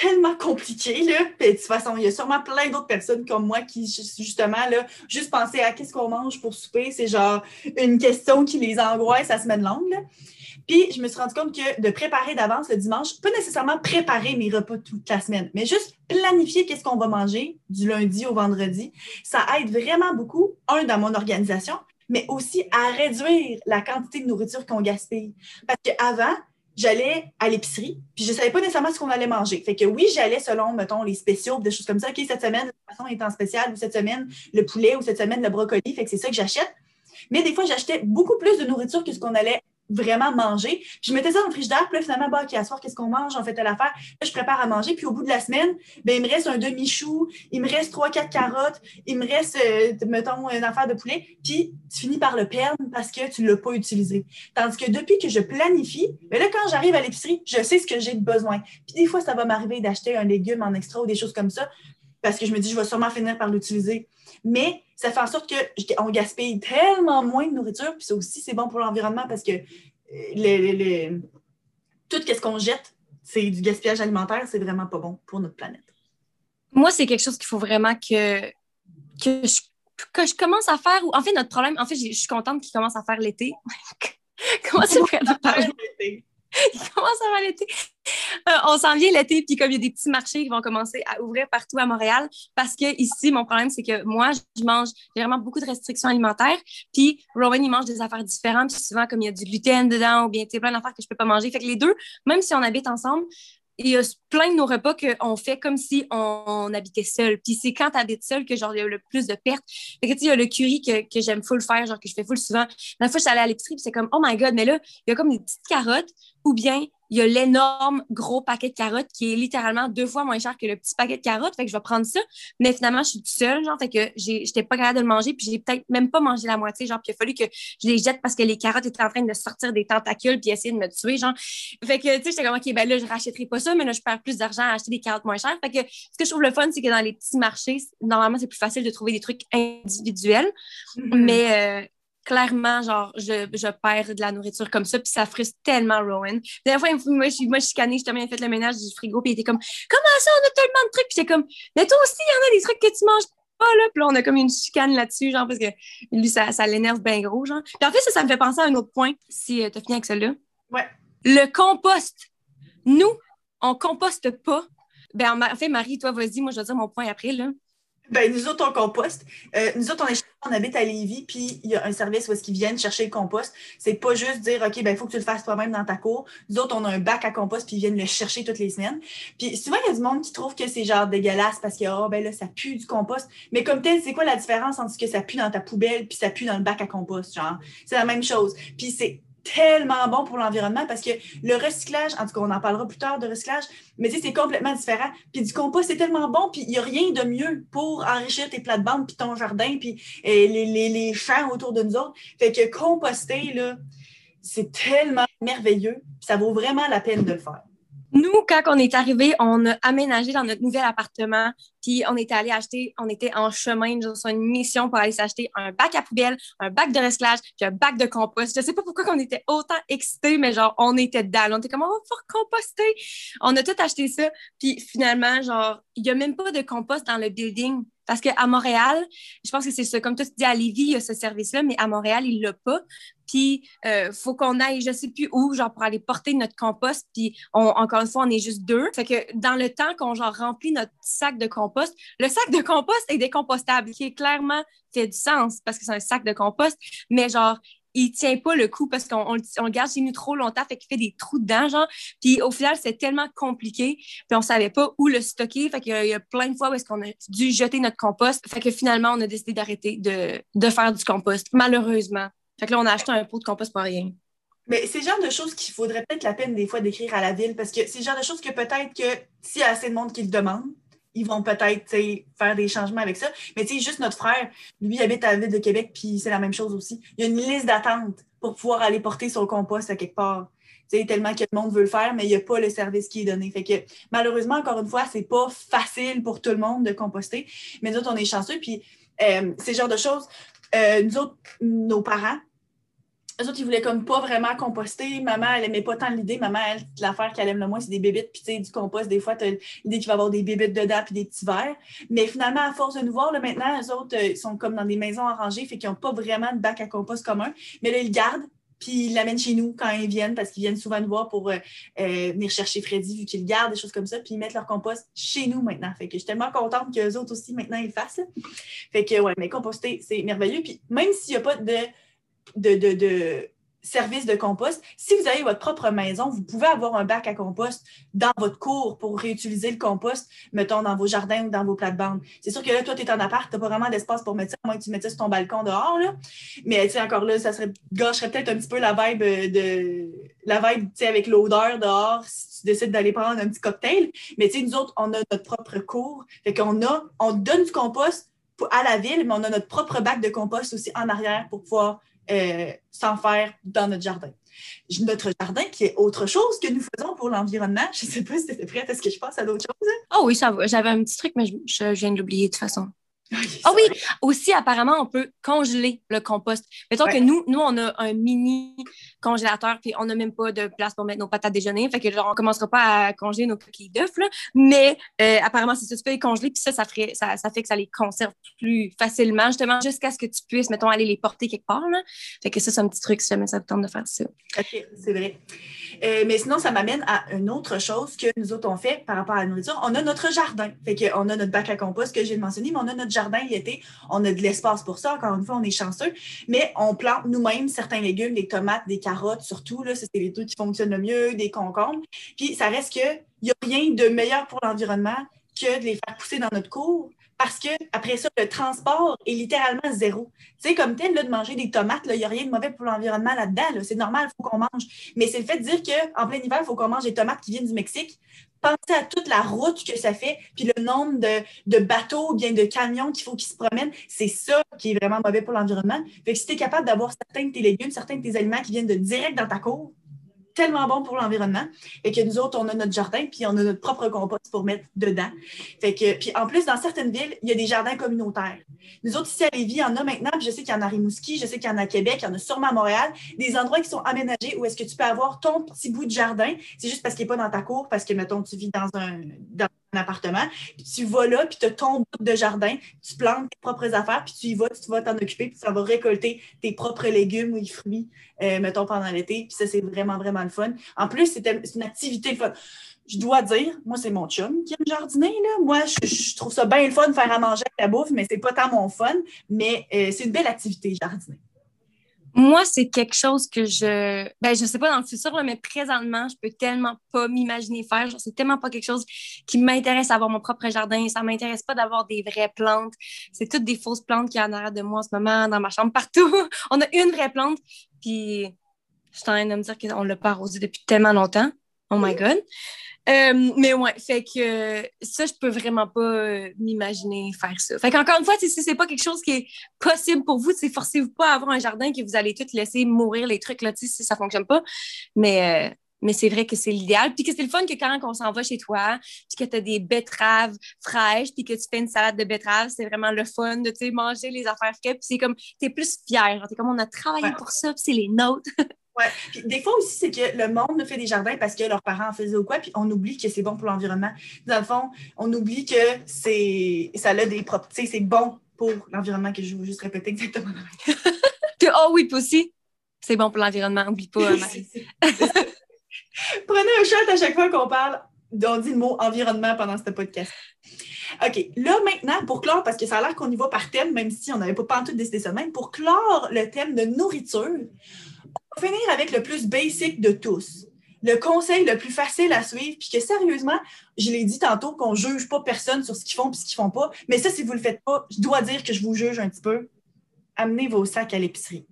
tellement compliqué. Là. de toute façon, il y a sûrement plein d'autres personnes comme moi qui, justement, là, juste penser à qu'est-ce qu'on mange pour souper, c'est genre une question qui les angoisse à semaine longue. Puis, je me suis rendu compte que de préparer d'avance le dimanche, pas nécessairement préparer mes repas toute la semaine, mais juste planifier qu'est-ce qu'on va manger du lundi au vendredi, ça aide vraiment beaucoup, un, dans mon organisation, mais aussi à réduire la quantité de nourriture qu'on gaspille. Parce qu'avant, j'allais à l'épicerie, puis je ne savais pas nécessairement ce qu'on allait manger. Fait que oui, j'allais selon, mettons, les spéciaux, des choses comme ça. OK, cette semaine, la façon est en spécial, ou cette semaine, le poulet, ou cette semaine, le brocoli. Fait que c'est ça que j'achète. Mais des fois, j'achetais beaucoup plus de nourriture que ce qu'on allait vraiment manger. Je mettais ça dans le frigidaire, puis là, finalement, bah, OK, à soir, qu'est-ce qu'on mange? On fait telle affaire. Là, je prépare à manger, puis au bout de la semaine, ben, il me reste un demi-chou, il me reste trois, quatre carottes, il me reste, euh, mettons, une affaire de poulet, puis tu finis par le perdre parce que tu ne l'as pas utilisé. Tandis que depuis que je planifie, ben là, quand j'arrive à l'épicerie, je sais ce que j'ai besoin. Puis des fois, ça va m'arriver d'acheter un légume en extra ou des choses comme ça, parce que je me dis, je vais sûrement finir par l'utiliser. Mais ça fait en sorte qu'on gaspille tellement moins de nourriture, puis ça aussi, c'est bon pour l'environnement parce que euh, tout ce qu'on jette, c'est du gaspillage alimentaire, c'est vraiment pas bon pour notre planète. Moi, c'est quelque chose qu'il faut vraiment que, que, je, que je commence à faire. En fait, notre problème, en fait, je suis contente qu'il commence à faire l'été. Comment c'est l'été? il commence à l'été. Euh, on s'en vient l'été, puis comme il y a des petits marchés qui vont commencer à ouvrir partout à Montréal, parce que ici, mon problème, c'est que moi, je mange, vraiment beaucoup de restrictions alimentaires, puis Rowan, il mange des affaires différentes, puis souvent, comme il y a du gluten dedans, ou bien, tu plein d'affaires que je peux pas manger. Fait que les deux, même si on habite ensemble, il y a plein de nos repas qu'on fait comme si on, habitait seul. Puis c'est quand tu habites seul que genre il y a le plus de pertes. Fait que tu sais, il y a le curry que, que j'aime full faire, genre que je fais full souvent. La fois, je suis allée à l'épicerie, puis c'est comme, oh my god, mais là, il y a comme des petites carottes ou bien il y a l'énorme gros paquet de carottes qui est littéralement deux fois moins cher que le petit paquet de carottes. Fait que je vais prendre ça. Mais finalement, je suis toute seule, genre, fait que j'étais pas capable de le manger, puis j'ai peut-être même pas mangé la moitié, genre, puis il a fallu que je les jette parce que les carottes étaient en train de sortir des tentacules puis essayer de me tuer, genre. Fait que, tu sais, j'étais comme, OK, ben là, je rachèterai pas ça, mais là, je perds plus d'argent à acheter des carottes moins chères. Fait que ce que je trouve le fun, c'est que dans les petits marchés, normalement, c'est plus facile de trouver des trucs individuels. Mm-hmm. Mais, euh, clairement, genre, je, je, perds de la nourriture comme ça, puis ça frustre tellement Rowan. La fois, moi, je, moi, je suis canée, j'ai fait le ménage du frigo, puis il était comme, comment ça, on a tellement de trucs? Puis j'étais comme, mais toi aussi, il y en a des trucs que tu manges pas, là. Puis là, on a comme une chicane là-dessus, genre, parce que lui, ça, ça l'énerve bien gros, genre. Puis en fait, ça, ça me fait penser à un autre point, si euh, tu as fini avec ça là. Ouais. Le compost. Nous, on composte pas. Ben, en fait, Marie, toi, vas-y, moi, je vais dire mon point après, là. Ben, nous autres, on composte. Euh, nous autres, on, est, on habite à Lévis, puis il y a un service où est-ce qu'ils viennent chercher le compost. C'est pas juste dire, OK, ben, il faut que tu le fasses toi-même dans ta cour. Nous autres, on a un bac à compost, puis ils viennent le chercher toutes les semaines. Puis souvent, il y a du monde qui trouve que c'est genre dégueulasse parce que, oh, ben là, ça pue du compost. Mais comme tel, c'est quoi la différence entre ce que ça pue dans ta poubelle, puis ça pue dans le bac à compost, genre? C'est la même chose. Puis c'est tellement bon pour l'environnement parce que le recyclage, en tout cas, on en parlera plus tard de recyclage, mais tu c'est complètement différent. Puis du compost, c'est tellement bon, puis il n'y a rien de mieux pour enrichir tes plates-bandes, puis ton jardin, puis euh, les, les, champs autour de nous autres. Fait que composter, là, c'est tellement merveilleux, ça vaut vraiment la peine de le faire. Nous, quand on est arrivé, on a aménagé dans notre nouvel appartement, puis on était allé acheter, on était en chemin sur une mission pour aller s'acheter un bac à poubelle, un bac de recyclage, puis un bac de compost. Je sais pas pourquoi on était autant excités, mais genre, on était dedans. On était comme, on va pouvoir composter. On a tout acheté ça, puis finalement, genre, il y a même pas de compost dans le building. Parce qu'à Montréal, je pense que c'est ça, comme tu dis, à Lévis, il y a ce service-là, mais à Montréal, il l'a pas. Puis, il euh, faut qu'on aille, je sais plus où, genre, pour aller porter notre compost. Puis, encore une fois, on est juste deux. Fait que dans le temps qu'on, genre, remplit notre sac de compost, le sac de compost est décompostable, qui est clairement fait du sens parce que c'est un sac de compost. Mais, genre, il tient pas le coup parce qu'on le garde chez nous trop longtemps, fait qu'il fait des trous dedans, genre. Puis au final, c'est tellement compliqué, puis on savait pas où le stocker, fait qu'il y, a plein de fois où est-ce a dû jeter notre compost, fait que finalement, on a décidé d'arrêter de, de, faire du compost, malheureusement. Fait là, on a acheté un pot de compost pour rien. Mais c'est le genre de choses qu'il faudrait peut-être la peine des fois d'écrire à la ville, parce que c'est le genre de choses que peut-être que s'il y a assez de monde qui le demande, ils vont peut-être faire des changements avec ça. Mais tu sais, juste notre frère, lui, habite à la ville de Québec, puis c'est la même chose aussi. Il y a une liste d'attente pour pouvoir aller porter son compost à quelque part. sais, tellement que le monde veut le faire, mais il n'y a pas le service qui est donné. Fait que malheureusement, encore une fois, c'est pas facile pour tout le monde de composter. Mais nous autres, on est chanceux. Puis euh, c'est genre de choses. Euh, nous autres, nos parents, eux autres, ils voulaient comme pas vraiment composter. Maman, elle aimait pas tant l'idée. Maman, elle, l'affaire qu'elle aime le moins, c'est des bébites. Puis, tu sais, du compost, des fois, tu as l'idée qu'il va y avoir des bébites dedans puis des petits verres. Mais finalement, à force de nous voir, là, maintenant, eux autres, euh, ils sont comme dans des maisons arrangées, fait qu'ils n'ont pas vraiment de bac à compost commun. Mais là, ils le gardent. Puis ils l'amènent chez nous quand ils viennent, parce qu'ils viennent souvent nous voir pour euh, euh, venir chercher Freddy, vu qu'ils le gardent, des choses comme ça. Puis ils mettent leur compost chez nous maintenant. Fait que je suis tellement contente qu'eux autres aussi, maintenant, ils le fassent. Fait que, ouais, mais composter, c'est merveilleux. Puis même s'il n'y a pas de, de, de service de compost. Si vous avez votre propre maison, vous pouvez avoir un bac à compost dans votre cour pour réutiliser le compost, mettons, dans vos jardins ou dans vos plates-bandes. C'est sûr que là, toi, tu es en appart, tu n'as pas vraiment d'espace pour mettre ça, à moins que tu mettes ça sur ton balcon dehors. Là. Mais tu sais, encore là, ça serait gâcherait peut-être un petit peu la vibe de la vibe, avec l'odeur dehors, si tu décides d'aller prendre un petit cocktail. Mais tu sais, nous autres, on a notre propre cour. Fait qu'on a, on donne du compost à la ville, mais on a notre propre bac de compost aussi en arrière pour pouvoir euh, s'en faire dans notre jardin. Notre jardin qui est autre chose que nous faisons pour l'environnement. Je ne sais pas si tu étais prête. Est-ce que je passe à d'autres choses? Hein? Oh oui, ça va. J'avais un petit truc, mais je, je viens de l'oublier de toute façon. Ah oui, aussi, apparemment, on peut congeler le compost. Mettons que nous, nous, on a un mini congélateur, puis on n'a même pas de place pour mettre nos patates déjeuner. Fait que, genre, on commencera pas à congeler nos coquilles d'œufs, Mais euh, apparemment, ça, tu peux les congeler, puis ça, ça, ferait, ça, ça, fait que ça les conserve plus facilement, justement, jusqu'à ce que tu puisses, mettons, aller les porter quelque part. Là. Fait que ça, c'est un petit truc si jamais ça vous tente de faire ça. OK, c'est vrai. Euh, mais sinon, ça m'amène à une autre chose que nous autres, on fait par rapport à la nourriture. On a notre jardin. Fait qu'on a notre bac à compost que j'ai mentionné, mais on a notre jardin l'été. On a de l'espace pour ça. Encore une fois, on est chanceux. Mais on plante nous-mêmes certains légumes, des tomates, des carottes, surtout. Là, c'est les trucs qui fonctionnent le mieux, des concombres. Puis ça reste qu'il n'y a rien de meilleur pour l'environnement que de les faire pousser dans notre cour parce que après ça, le transport est littéralement zéro. Tu sais, comme tel, là, de manger des tomates, il n'y a rien de mauvais pour l'environnement là-dedans. C'est normal, il faut qu'on mange. Mais c'est le fait de dire qu'en plein hiver, il faut qu'on mange des tomates qui viennent du Mexique. Pensez à toute la route que ça fait, puis le nombre de, bateaux ou bien de camions qu'il faut qu'ils se promènent. C'est ça qui est vraiment mauvais pour l'environnement. Fait que si tu es capable d'avoir certains de tes légumes, certains de tes aliments qui viennent de direct dans ta cour, tellement bon pour l'environnement. Et que nous autres, on a notre jardin, puis on a notre propre compost pour mettre dedans. Fait que, puis en plus, dans certaines villes, il y a des jardins communautaires. Nous autres, ici à Lévis, il y en a maintenant, je sais qu'il y en a à Rimouski, je sais qu'il y en a à Québec, il y en a sûrement à Montréal, des endroits qui sont aménagés où est-ce que tu peux avoir ton petit bout de jardin. C'est juste parce qu'il n'est pas dans ta cour, parce que, mettons, tu vis dans un appartement, puis tu vas là, puis tu as ton bout de jardin, tu plantes tes propres affaires, puis tu y vas, tu vas t'en occuper, puis ça va récolter tes propres légumes ou fruits, euh, mettons, pendant l'été. Puis ça, c'est vraiment, vraiment le fun. En plus, c'est une activité fun. Je dois dire, moi, c'est mon chum qui aime jardiner. Là. Moi, je, trouve ça bien le fun de faire à manger avec la bouffe, mais c'est pas tant mon fun. Mais euh, c'est une belle activité, jardiner. Moi, c'est quelque chose que je. Ben, je sais pas dans le futur, mais présentement, je peux tellement pas m'imaginer faire. Genre, c'est tellement pas quelque chose qui m'intéresse d'avoir mon propre jardin. Ça m'intéresse pas d'avoir des vraies plantes. C'est toutes des fausses plantes qui en arrière de moi en ce moment, dans ma chambre, partout. On a une vraie plante, puis je suis en train de me dire qu'on l'a pas arrosée depuis tellement longtemps. Oh my God. Euh, mais ouais, fait que ça, je peux vraiment pas euh, m'imaginer faire ça. Fait qu'encore une fois, si c'est pas quelque chose qui est possible pour vous, forcez-vous pas à avoir un jardin que vous allez tout laisser mourir les trucs là, si ça fonctionne pas. Mais, euh, mais c'est vrai que c'est l'idéal. Puis que c'est le fun que quand on s'en va chez toi, puis que tu as des betteraves fraîches, puis que tu fais une salade de betteraves, c'est vraiment le fun de manger les affaires fraîches. Puis c'est comme, tu es plus fier. Tu comme, on a travaillé pour ça, puis c'est les nôtres. Ouais. Puis des fois aussi, c'est que le monde fait des jardins parce que leurs parents en faisaient ou quoi, puis on oublie que c'est bon pour l'environnement. Dans le fond, on oublie que c'est ça a des propriétés, c'est bon pour l'environnement, que je vais juste répéter exactement. oh oui, puis aussi, c'est bon pour l'environnement, oublie pas, Marie. Prenez un shot à chaque fois qu'on parle, on dit le mot environnement pendant ce podcast. OK, là maintenant, pour clore, parce que ça a l'air qu'on y va par thème, même si on n'avait pas, pas tout décidé ça même, pour clore le thème de nourriture, va finir avec le plus basic de tous. Le conseil le plus facile à suivre, puis que sérieusement, je l'ai dit tantôt qu'on ne juge pas personne sur ce qu'ils font et ce qu'ils font pas. Mais ça, si vous ne le faites pas, je dois dire que je vous juge un petit peu. Amenez vos sacs à l'épicerie.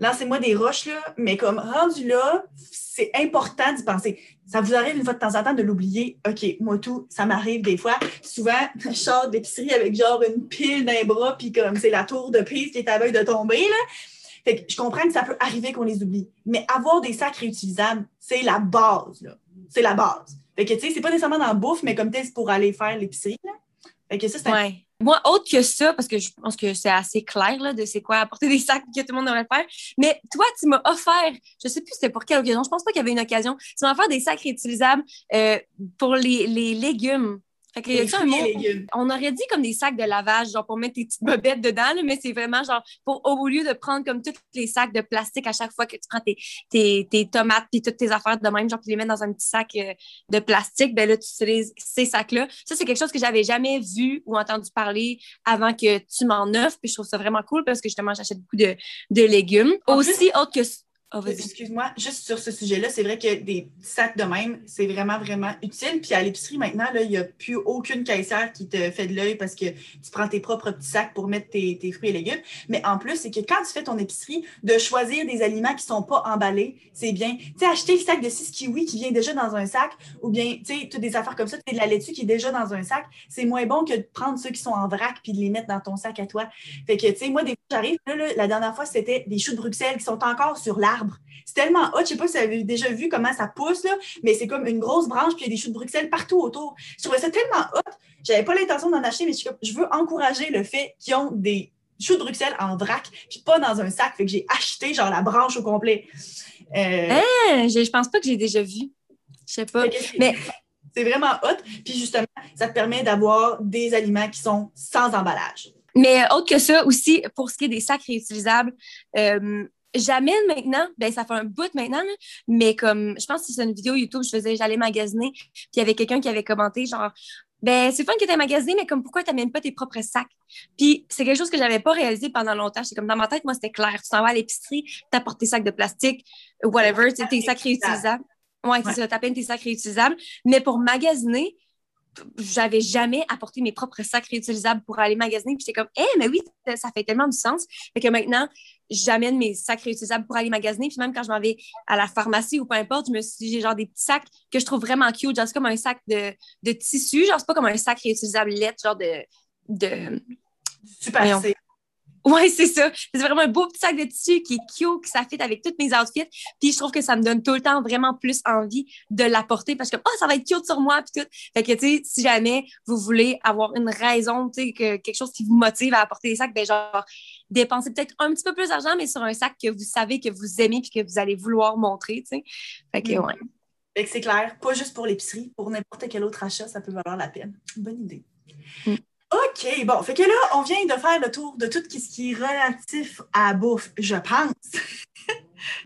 Lancez-moi des roches, là, mais comme rendu là, c'est important d'y penser. Ça vous arrive une fois de temps en temps de l'oublier. OK, moi tout, ça m'arrive des fois. Souvent, je sors de l'épicerie avec genre une pile d'un bras, puis comme c'est la tour de prise qui est à veille de tomber, là. Fait que je comprends que ça peut arriver qu'on les oublie. Mais avoir des sacs réutilisables, c'est la base, là. C'est la base. Fait que, tu sais, c'est pas nécessairement dans la bouffe, mais comme tel, c'est pour aller faire l'épicerie, là. Fait que ça, c'est. Moi, autre que ça, parce que je pense que c'est assez clair là, de c'est quoi apporter des sacs que tout le monde devrait faire. Mais toi, tu m'as offert, je sais plus c'était pour quelle occasion, je pense pas qu'il y avait une occasion, tu m'as offert des sacs réutilisables euh, pour les légumes Fait que, un mot? On aurait dit comme des sacs de lavage, genre pour mettre tes petites bobettes dedans, mais c'est vraiment genre pour au lieu de prendre comme tous les sacs de plastique à chaque fois que tu prends tes, tes, tes tomates puis toutes tes affaires de même, genre pour les mettre dans un petit sac euh, de plastique, ben là, tu utilises ces sacs-là. Ça, c'est quelque chose que j'avais jamais vu ou entendu parler avant que tu m'en offres, puis je trouve ça vraiment cool parce que justement, j'achète beaucoup de, de légumes. Aussi, autre que Oh, Excuse-moi, juste sur ce sujet-là, c'est vrai que des sacs de même, c'est vraiment, vraiment utile. Puis à l'épicerie, maintenant, il n'y a plus aucune caissière qui te fait de l'œil parce que tu prends tes propres petits sacs pour mettre tes, fruits et légumes. Mais en plus, c'est que quand tu fais ton épicerie, de choisir des aliments qui ne sont pas emballés, c'est bien. Tu sais, acheter le sac de 6 kiwis qui vient déjà dans un sac, ou bien, tu sais, tu as des affaires comme ça, tu de la laitue qui est déjà dans un sac, c'est moins bon que de prendre ceux qui sont en vrac puis de les mettre dans ton sac à toi. Fait que, tu sais, moi, des fois, j'arrive, la dernière fois, c'était des choux de Bruxelles qui sont encore sur l'arbre c'est tellement hot. Je sais pas si vous avez déjà vu comment ça pousse, là, mais c'est comme une grosse branche, puis il y a des choux de Bruxelles partout autour. Je trouvais ça tellement hot. J'avais pas l'intention d'en acheter, mais je, veux encourager le fait qu'ils ont des choux de Bruxelles en vrac, puis pas dans un sac. Fait que j'ai acheté genre la branche au complet. Euh... Hein? je, pense pas que j'ai déjà vu. Je sais pas. Mais c'est vraiment hot. Puis justement, ça te permet d'avoir des aliments qui sont sans emballage. Mais autre que ça aussi, pour ce qui est des sacs réutilisables, euh, j'amène maintenant, ben ça fait un bout maintenant, mais comme je pense que c'est une vidéo YouTube, je faisais, j'allais magasiner, puis il y avait quelqu'un qui avait commenté genre ben c'est fun que tu magasiné, mais comme pourquoi tu n'amènes pas tes propres sacs? Puis c'est quelque chose que j'avais pas réalisé pendant longtemps. C'est comme dans ma tête, moi, c'était clair. Tu t'en vas à l'épicerie, tu apportes tes sacs de plastique, whatever, tes sacs réutilisables. Ouais, c'est ça, tu tes sacs réutilisables. Mais pour magasiner, j'avais jamais apporté mes propres sacs réutilisables pour aller magasiner. Puis j'étais comme, eh, mais oui, ça fait tellement du sens. Fait que maintenant, j'amène mes sacs réutilisables pour aller magasiner. Puis même quand je m'en vais à la pharmacie ou peu importe, je me suis j'ai genre des petits sacs que je trouve vraiment cute. Genre, c'est comme un sac de, de tissu. Genre, c'est pas comme un sac réutilisable lettre, genre de. de... Super, oui, c'est ça. C'est vraiment un beau petit sac de tissu qui est cute, qui s'affite avec toutes mes outfits. Puis je trouve que ça me donne tout le temps vraiment plus envie de l'apporter parce que oh, ça va être cute sur moi puis tout. Fait que tu sais, si jamais vous voulez avoir une raison, tu sais, que quelque chose qui vous motive à apporter des sacs, ben genre dépensez peut-être un petit peu plus d'argent, mais sur un sac que vous savez que vous aimez puis que vous allez vouloir montrer, tu sais. Fait que mm. ouais. Fait que c'est clair, pas juste pour l'épicerie, pour n'importe quel autre achat, ça peut valoir la peine. Bonne idée. Mm. OK, bon, fait que là, on vient de faire le tour de tout ce qui est relatif à la bouffe, je pense.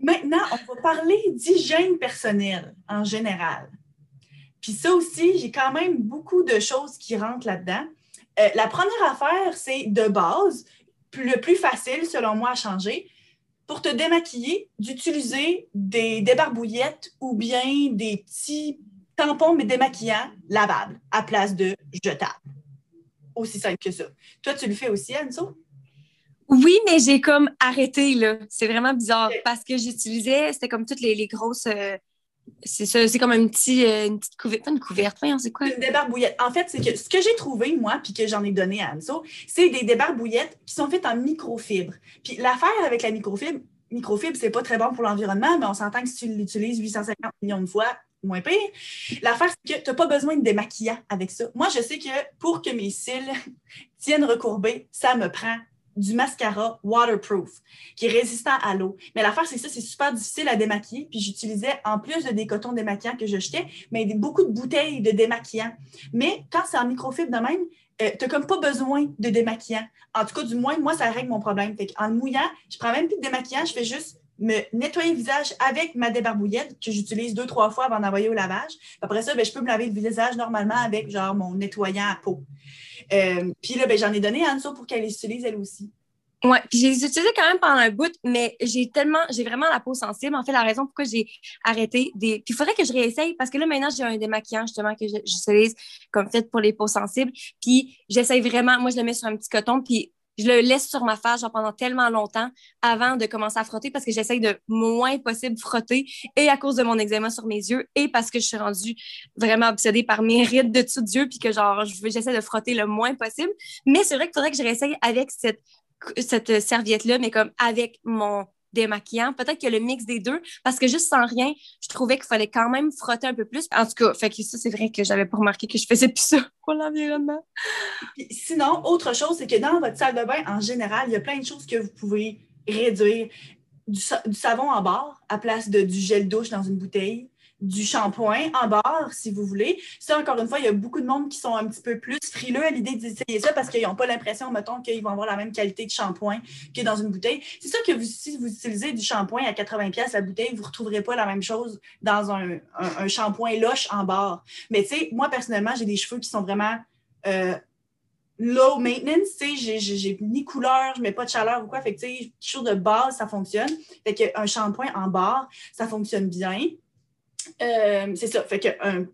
Maintenant, on va parler d'hygiène personnelle en général. Puis ça aussi, j'ai quand même beaucoup de choses qui rentrent là-dedans. Euh, la première affaire, c'est de base, le plus facile selon moi à changer, pour te démaquiller, d'utiliser des débarbouillettes ou bien des petits tampons mais démaquillants lavables à place de jetables aussi simple que ça. Toi, tu le fais aussi, Anso? Oui, mais j'ai comme arrêté, là. C'est vraiment bizarre parce que j'utilisais, c'était comme toutes les, grosses. Euh, c'est ça, c'est comme un petit, euh, une petite couverte, pas une couverte, c'est quoi? Une débarbouillette. En fait, c'est que ce que j'ai trouvé, moi, puis que j'en ai donné à Anso, c'est des débarbouillettes qui sont faites en microfibre. Puis l'affaire avec la microfibre, microfibre, c'est pas très bon pour l'environnement, mais on s'entend que si tu l'utilises 850 millions de fois, moins pire. L'affaire, c'est que tu n'as pas besoin de démaquillant avec ça. Moi, je sais que pour que mes cils tiennent recourbés, ça me prend du mascara waterproof qui est résistant à l'eau. Mais l'affaire, c'est ça, c'est super difficile à démaquiller. Puis j'utilisais, en plus de des cotons démaquillants que je jetais, mais beaucoup de bouteilles de démaquillant. Mais quand c'est en microfibre de même, euh, tu n'as comme pas besoin de démaquillant. En tout cas, du moins, moi, ça règle mon problème. en mouillant, je prends même plus de démaquillant, je fais juste me nettoyer le visage avec ma débarbouillette que j'utilise deux, trois fois avant d'envoyer au lavage. Après ça, ben, je peux me laver le visage normalement avec genre mon nettoyant à peau. Euh, puis là, ben, j'en ai donné à Anso pour qu'elle les utilise elle aussi. Oui, puis je les utilisais quand même pendant un bout, mais j'ai tellement, j'ai vraiment la peau sensible. En fait, la raison pourquoi j'ai arrêté des. Puis il faudrait que je réessaye parce que là, maintenant, j'ai un démaquillant justement que j'utilise comme fait pour les peaux sensibles. Puis j'essaye vraiment, moi, je le mets sur un petit coton, puis je le laisse sur ma face pendant tellement longtemps avant de commencer à frotter parce que j'essaye de moins possible frotter et à cause de mon eczéma sur mes yeux et parce que je suis rendue vraiment obsédée par mes rides de dessous d'yeux puis que genre j'essaie de frotter le moins possible. Mais c'est vrai qu'il faudrait que je réessaye avec cette cette serviette-là, mais comme avec mon démaquillant. Peut-être que le mix des deux, parce que juste sans rien, je trouvais qu'il fallait quand même frotter un peu plus. En tout cas, fait que ça, c'est vrai que j'avais pas remarqué que je faisais plus ça pour l'environnement. Sinon, autre chose, c'est que dans votre salle de bain, en général, il y a plein de choses que vous pouvez réduire. Du, savon en barre à place de, du gel douche dans une bouteille, du shampoing en barre, si vous voulez. Ça, encore une fois, il y a beaucoup de monde qui sont un petit peu plus frileux à l'idée d'essayer ça parce qu'ils n'ont pas l'impression, mettons, qu'ils vont avoir la même qualité de shampoing que dans une bouteille. C'est sûr que si vous utilisez du shampoing à 80$ la bouteille, vous ne retrouverez pas la même chose dans un, shampoing loche en barre. Mais tu sais, moi, personnellement, j'ai des cheveux qui sont vraiment euh, low maintenance, tu sais, j'ai ni couleur, je mets pas de chaleur ou quoi. Fait que, tu sais, chose de base, ça fonctionne. Fait qu'un shampoing en barre, ça fonctionne bien. Euh, c'est ça. Fait qu'un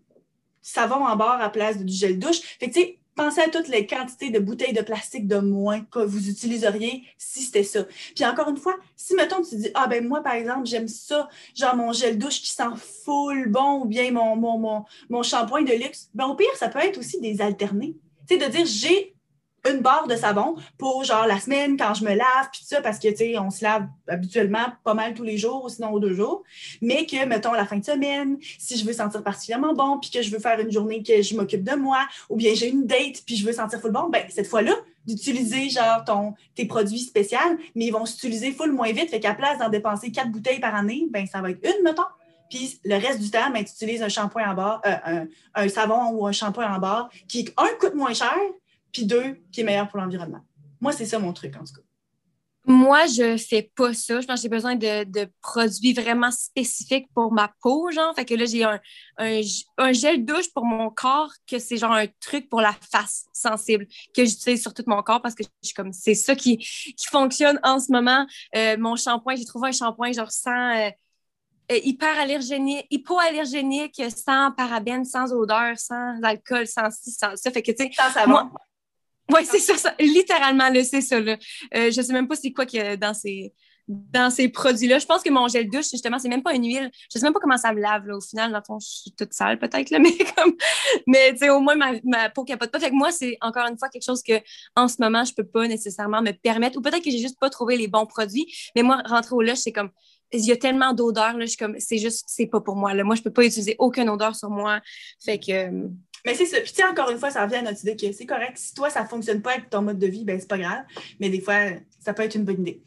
savon en barre à place du gel douche. Fait que, tu sais, pensez à toutes les quantités de bouteilles de plastique de moins que vous utiliseriez si c'était ça. Puis encore une fois, si mettons tu dis ah ben moi par exemple j'aime ça, genre mon gel douche qui sent full bon ou bien mon mon, mon, mon shampoing de luxe, ben au pire ça peut être aussi des alternés. Tu sais de dire j'ai une barre de savon pour genre la semaine quand je me lave, puis ça, parce que, tu sais, on se lave habituellement pas mal tous les jours ou sinon aux deux jours. Mais que, mettons, la fin de semaine, si je veux sentir particulièrement bon, puis que je veux faire une journée que je m'occupe de moi, ou bien j'ai une date, puis je veux sentir full bon, ben cette fois-là, d'utiliser genre tes produits spéciaux, mais ils vont s'utiliser full moins vite, fait qu'à place d'en dépenser quatre bouteilles par année, ben ça va être une, mettons. Puis le reste du temps, ben, tu utilises un shampoing en barre, euh, un, un, savon ou un shampoing en barre qui, un, coûte moins cher, puis deux, qui est meilleur pour l'environnement. Moi, c'est ça mon truc, en tout cas. Moi, je fais pas ça. Je pense que j'ai besoin de, produits vraiment spécifiques pour ma peau, genre. Fait que là, j'ai un, un, gel douche pour mon corps, que c'est genre un truc pour la face sensible que j'utilise sur tout mon corps parce que je suis comme, c'est ça qui, qui fonctionne en ce moment. Euh, mon shampoing, j'ai trouvé un shampoing genre sans, euh, euh, hyper allergénique, hypoallergénique, sans parabènes, sans odeur, sans alcool, sans ci, sans ça. Fait que, tu sais, moi, oui, c'est ça, littéralement, c'est ça. Là. Euh, je sais même pas c'est quoi qu'il y a dans ces, dans ces produits-là. Je pense que mon gel douche, justement, c'est même pas une huile. Je sais même pas comment ça me lave, là. Au final, dans le fond, je suis toute sale, peut-être, mais comme, mais, au moins, ma, ma peau capote pas. Fait que moi, c'est encore une fois quelque chose que, en ce moment, je peux pas nécessairement me permettre, ou peut-être que j'ai juste pas trouvé les bons produits. Mais moi, rentrer au lush, c'est comme, il y a tellement d'odeurs, là, je suis comme, c'est juste, c'est pas pour moi, là. Moi, je peux pas utiliser aucune odeur sur moi. Fait que, euh, mais c'est ça. Puis, tu sais, encore une fois, ça revient à notre idée que c'est correct. Si toi, ça ne fonctionne pas avec ton mode de vie, ben c'est pas grave. Mais des fois, ça peut être une bonne idée.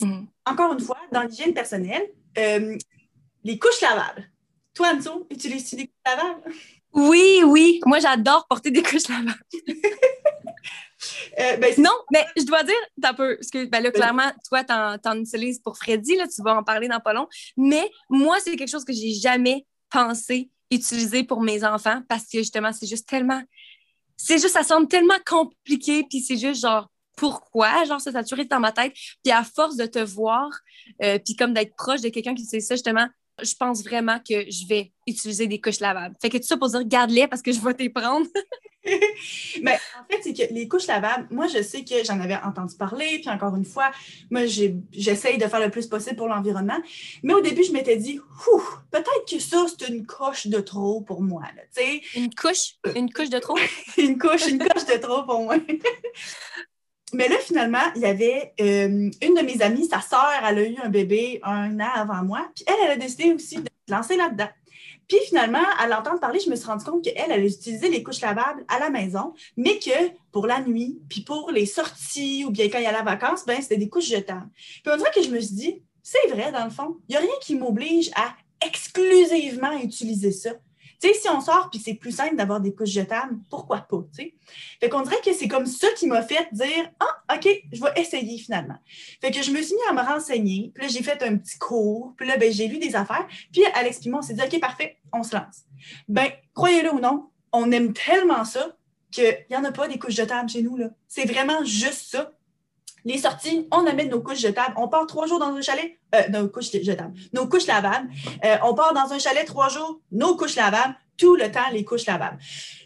Mm. Encore une fois, dans l'hygiène personnelle, euh, les couches lavables. Toi, Anso, utilises-tu des couches lavables? Oui, oui. Moi, j'adore porter des couches lavables. Euh, ben, non, mais je dois dire, un peu, parce que ben là, clairement, toi, tu en, utilises pour Freddy, là, tu vas en parler dans pas long. Mais moi, c'est quelque chose que j'ai jamais pensé utiliser pour mes enfants parce que justement, c'est juste tellement. C'est juste, ça semble tellement compliqué, puis c'est juste genre, pourquoi? Genre, ça, a dans ma tête. Puis à force de te voir, euh, puis comme d'être proche de quelqu'un qui sait ça, justement, je pense vraiment que je vais utiliser des couches lavables. Fait que tout ça pour dire, garde-les parce que je vais t'y prendre. Mais en fait, c'est que les couches lavables, moi, je sais que j'en avais entendu parler, puis encore une fois, moi, j'essaye de faire le plus possible pour l'environnement. Mais au début, je m'étais dit, peut-être que ça, c'est une couche de trop pour moi. Là, une couche? Une couche de trop? une couche, une couche de trop pour moi. Mais là, finalement, il y avait euh, une de mes amies, sa sœur, elle a eu un bébé un an avant moi, puis elle, elle a décidé aussi de se lancer là-dedans. Puis finalement, à l'entendre parler, je me suis rendu compte qu'elle, elle utilisait les couches lavables à la maison, mais que pour la nuit, puis pour les sorties ou bien quand il y a la vacances, ben c'était des couches jetables. Puis on dirait que je me suis dit, c'est vrai dans le fond, il n'y a rien qui m'oblige à exclusivement utiliser ça. Sais, si on sort puis c'est plus simple d'avoir des couches jetables, pourquoi pas, tu sais? Fait qu'on dirait que c'est comme ça qui m'a fait dire Ah, OK, je vais essayer finalement. Fait que je me suis mis à me renseigner, puis là, j'ai fait un petit cours, puis là, ben, j'ai lu des affaires, puis Alex puis moi, on s'est dit OK, parfait, on se lance. Ben, croyez-le ou non, on aime tellement ça qu'il n'y en a pas des couches jetables chez nous, là. C'est vraiment juste ça. Les sorties, on amène nos couches jetables. On part trois jours dans un chalet, euh, nos couches jetables, nos couches lavables. Euh, on part dans un chalet trois jours, nos couches lavables, tout le temps les couches lavables.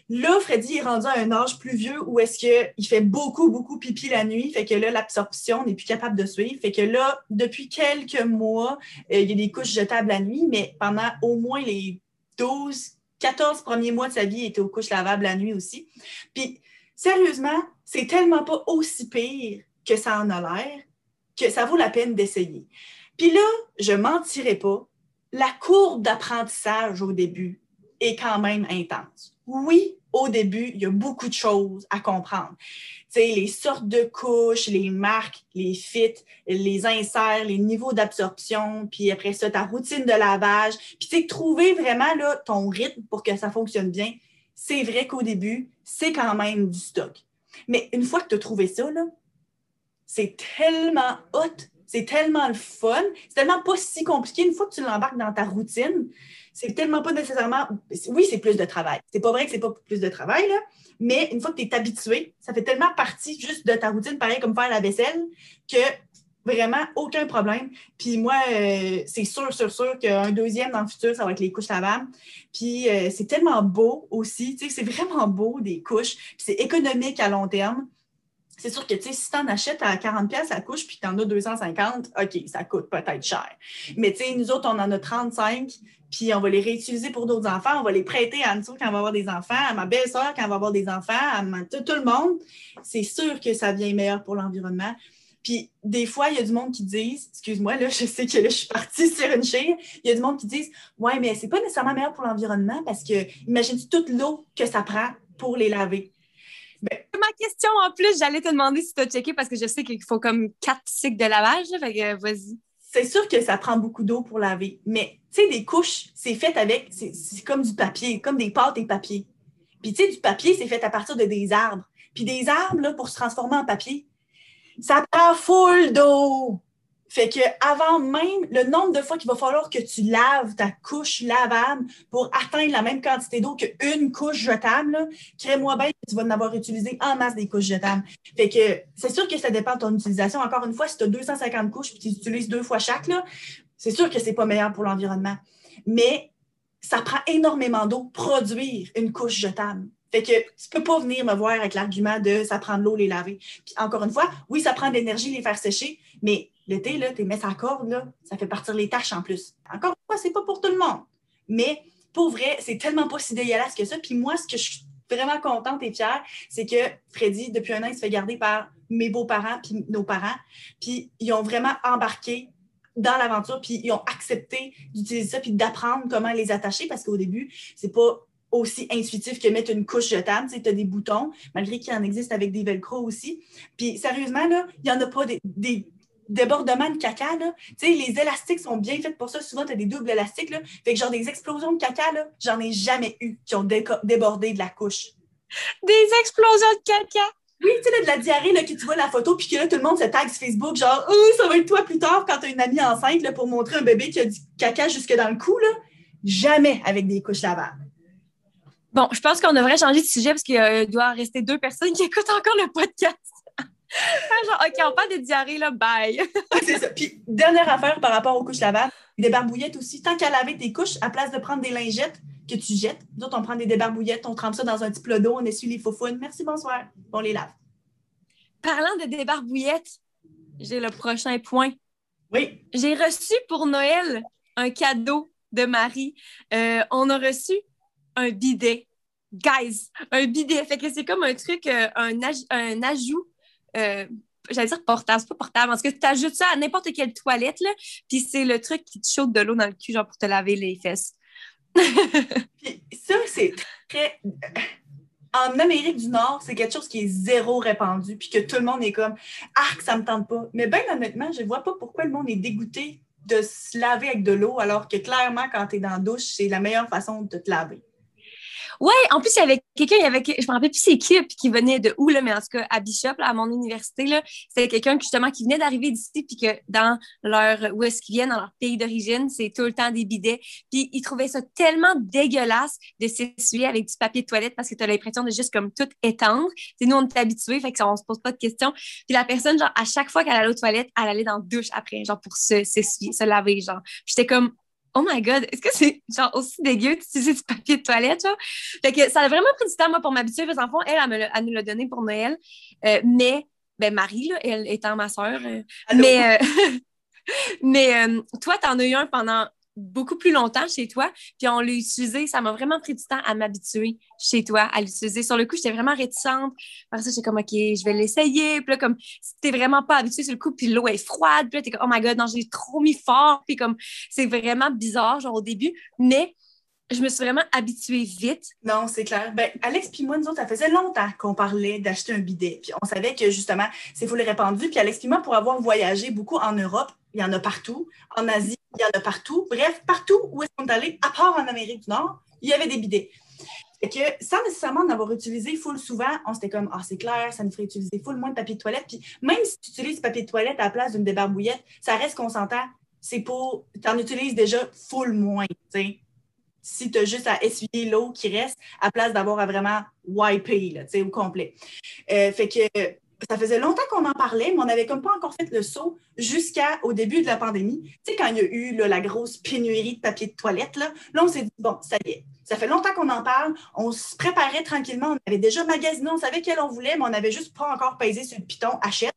Là, Freddy est rendu à un âge plus vieux où est-ce qu'il fait beaucoup, beaucoup pipi la nuit. Fait que là, l'absorption n'est plus capable de suivre. Fait que là, depuis quelques mois, euh, il y a des couches jetables la nuit, mais pendant au moins les 12, 14 premiers mois de sa vie, il était aux couches lavables la nuit aussi. Puis, sérieusement, c'est tellement pas aussi pire que ça en a l'air, que ça vaut la peine d'essayer. Puis là, je mentirai pas, la courbe d'apprentissage au début est quand même intense. Oui, au début, il y a beaucoup de choses à comprendre. Tu sais, les sortes de couches, les marques, les fits, les inserts, les niveaux d'absorption, puis après ça, ta routine de lavage. Puis tu sais, trouver vraiment là, ton rythme pour que ça fonctionne bien. C'est vrai qu'au début, c'est quand même du stock. Mais une fois que tu as trouvé ça, c'est tellement hot, c'est tellement le fun, c'est tellement pas si compliqué une fois que tu l'embarques dans ta routine. C'est tellement pas nécessairement. Oui, c'est plus de travail. C'est pas vrai que c'est pas plus de travail, là, mais une fois que tu es habitué, ça fait tellement partie juste de ta routine, pareil comme faire la vaisselle, que vraiment aucun problème. Puis moi, euh, c'est sûr, sûr, sûr qu'un deuxième dans le futur, ça va être les couches lavables. Puis euh, c'est tellement beau aussi, tu sais, c'est vraiment beau des couches. Puis c'est économique à long terme c'est sûr que si tu en achètes à 40$ la couche puis tu en as 250, OK, ça coûte peut-être cher. Mais tu sais, nous autres, on en a 35, puis on va les réutiliser pour d'autres enfants. On va les prêter à Anso quand on va avoir des enfants, à ma belle-sœur quand on va avoir des enfants, à tout, le monde. C'est sûr que ça vient meilleur pour l'environnement. Puis des fois, il y a du monde qui disent, excuse-moi, là, je sais que là, je suis partie sur une chaîne, il y a du monde qui disent Ouais, mais c'est pas nécessairement meilleur pour l'environnement parce que imagine toute l'eau que ça prend pour les laver? Ben, ma question en plus, j'allais te demander si tu as checké parce que je sais qu'il faut comme quatre cycles de lavage. fait vas-y. C'est sûr que ça prend beaucoup d'eau pour laver, mais tu sais, des couches, c'est fait avec, c'est comme du papier, comme des pâtes et papier. Puis tu sais, du papier, c'est fait à partir de des arbres. Puis des arbres, là, pour se transformer en papier, ça prend full d'eau. Fait que avant même le nombre de fois qu'il va falloir que tu laves ta couche lavable pour atteindre la même quantité d'eau qu'une couche jetable, crée-moi bien que tu vas en avoir utilisé en masse des couches jetables. Fait que c'est sûr que ça dépend de ton utilisation. Encore une fois, si tu as 250 couches et tu utilises deux fois chaque, c'est sûr que c'est pas meilleur pour l'environnement. Mais ça prend énormément d'eau produire une couche jetable. Fait que tu peux pas venir me voir avec l'argument de ça prend de l'eau les laver. Puis encore une fois, oui, ça prend de l'énergie les faire sécher, mais L'été, là, tu mets sa corde, là, ça fait partir les taches en plus. Encore une fois, c'est pas pour tout le monde. Mais pour vrai, c'est tellement pas si dégueulasse que ça. Puis moi, ce que je suis vraiment contente et fière, c'est que Freddy, depuis un an, il se fait garder par mes beaux-parents puis nos parents. Puis ils ont vraiment embarqué dans l'aventure, puis ils ont accepté d'utiliser ça, puis d'apprendre comment les attacher, parce qu'au début, c'est pas aussi intuitif que mettre une couche jetable. Tu sais, as des boutons, malgré qu'il en existe avec des velcro aussi. Puis sérieusement, là, il n'y en a pas des, débordement de caca, là. Tu sais, les élastiques sont bien faits pour ça. Souvent, tu as des doubles élastiques, là. Fait que genre des explosions de caca, là, j'en ai jamais eu qui ont débordé de la couche. Des explosions de caca? Oui, tu sais, de la diarrhée, là, que tu vois la photo, puis que là, tout le monde se tag sur Facebook, genre, oh, ça va être toi plus tard quand tu as une amie enceinte, là, pour montrer un bébé qui a du caca jusque dans le cou, là. Jamais avec des couches lavables. Bon, je pense qu'on devrait changer de sujet parce qu'il euh, doit rester deux personnes qui écoutent encore le podcast. Genre, OK, on parle de diarrhée, là, bye. c'est ça. Puis, dernière affaire par rapport aux couches lavables, des barbouillettes aussi. Tant qu'à laver tes couches, à place de prendre des lingettes que tu jettes, nous on prend des débarbouillettes, on trempe ça dans un petit plat d'eau, on essuie les faufounes. Merci, bonsoir. On les lave. Parlant de débarbouillettes, j'ai le prochain point. Oui. J'ai reçu pour Noël un cadeau de Marie. Euh, on a reçu un bidet. Guys, un bidet. Fait que c'est comme un truc, euh, un, un ajout euh, j'allais dire portable, c'est pas portable, parce que tu ajoutes ça à n'importe quelle toilette, là, puis c'est le truc qui te de l'eau dans le cul, genre pour te laver les fesses. ça, c'est très. En Amérique du Nord, c'est quelque chose qui est zéro répandu, puis que tout le monde est comme Ah, ça me tente pas. Mais bien honnêtement, je vois pas pourquoi le monde est dégoûté de se laver avec de l'eau, alors que clairement, quand tu es dans la douche, c'est la meilleure façon de te laver. Ouais, en plus, il y avait quelqu'un, il y avait, je me rappelle plus c'est qui, puis qui venait de où, là, mais en tout cas, à Bishop, là, à mon université, là, c'était quelqu'un justement qui venait d'arriver d'ici, puis que dans leur, où est-ce qu'ils viennent, dans leur pays d'origine, c'est tout le temps des bidets. Puis ils trouvaient ça tellement dégueulasse de s'essuyer avec du papier de toilette parce que tu as l'impression de juste comme tout étendre. c'est nous, on est habitués, fait qu'on se pose pas de questions. Puis la personne, genre, à chaque fois qu'elle allait aux toilettes, elle allait dans la douche après, genre, pour se, s'essuyer, se laver, genre. j'étais comme, oh my god, est-ce que c'est genre aussi dégueu d'utiliser du papier de toilette, genre? Fait que ça a vraiment pris du temps, moi, pour m'habituer. Parce qu'en elle, elle, nous l'a donné pour Noël. Euh, mais, ben, Marie, là, elle étant ma soeur. Euh, mais, euh, mais toi, t'en as eu un pendant beaucoup plus longtemps chez toi, puis on l'a utilisé. Ça m'a vraiment pris du temps à m'habituer chez toi à l'utiliser. Sur le coup, j'étais vraiment réticente. Par ça, j'étais comme, OK, je vais l'essayer. Puis là, comme, si t'es vraiment pas habitué sur le coup, puis l'eau est froide, puis là, t'es comme, oh my God, non, j'ai trop mis fort. Puis comme, c'est vraiment bizarre, genre, au début. Mais je me suis vraiment habituée vite. Non, c'est clair. Ben, Alex puis moi, nous autres, ça faisait longtemps qu'on parlait d'acheter un bidet. Puis on savait que justement, c'est full répandu. Puis Alex puis moi, pour avoir voyagé beaucoup en Europe, il y en a partout. En Asie, il y en a partout. Bref, partout où est-ce qu'on est allé, à part en Amérique du Nord, il y avait des bidets. Fait que sans nécessairement en avoir utilisé full souvent, on s'était comme Ah, c'est clair, ça nous ferait utiliser full moins de papier de toilette. Puis même si tu utilises papier de toilette à la place d'une débarbouillette, ça reste qu'on s'entend, c'est pour. Tu en utilises déjà full moins. sais si tu as juste à essuyer l'eau qui reste, à place d'avoir à vraiment wiper là, au complet. Euh, fait que ça faisait longtemps qu'on en parlait, mais on n'avait comme pas encore fait le saut jusqu'au début de la pandémie. Tu sais, quand il y a eu la grosse pénurie de papier de toilette, là, là on s'est dit, bon, ça y est, ça fait longtemps qu'on en parle, on se préparait tranquillement, on avait déjà magasiné, on savait quel on voulait, mais on n'avait juste pas encore pesé sur le piton achète.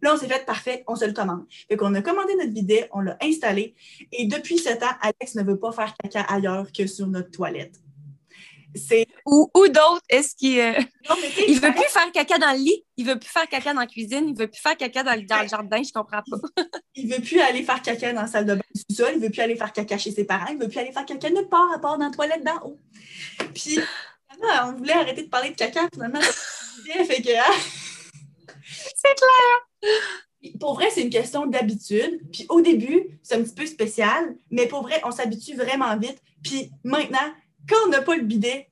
Là, on s'est fait parfait, on se le commande. Fait qu'on a commandé notre bidet, on l'a installé, et depuis ce temps, Alex ne veut pas faire caca ailleurs que sur notre toilette. Ou, ou d'autres, est-ce qu'il euh, il veut plus faire caca dans le lit, il veut plus faire caca dans la cuisine, il veut plus faire caca dans, le jardin, je comprends pas. il veut plus aller faire caca dans la salle de bain du sol, il veut plus aller faire caca chez ses parents, il veut plus aller faire caca nulle part à part dans la toilette d'en haut. Puis, on voulait arrêter de parler de caca, finalement, fait que... Hein. C'est clair! Pour vrai, c'est une question d'habitude. Puis au début, c'est un petit peu spécial, mais pour vrai, on s'habitue vraiment vite. Puis maintenant, quand on n'a pas le bidet,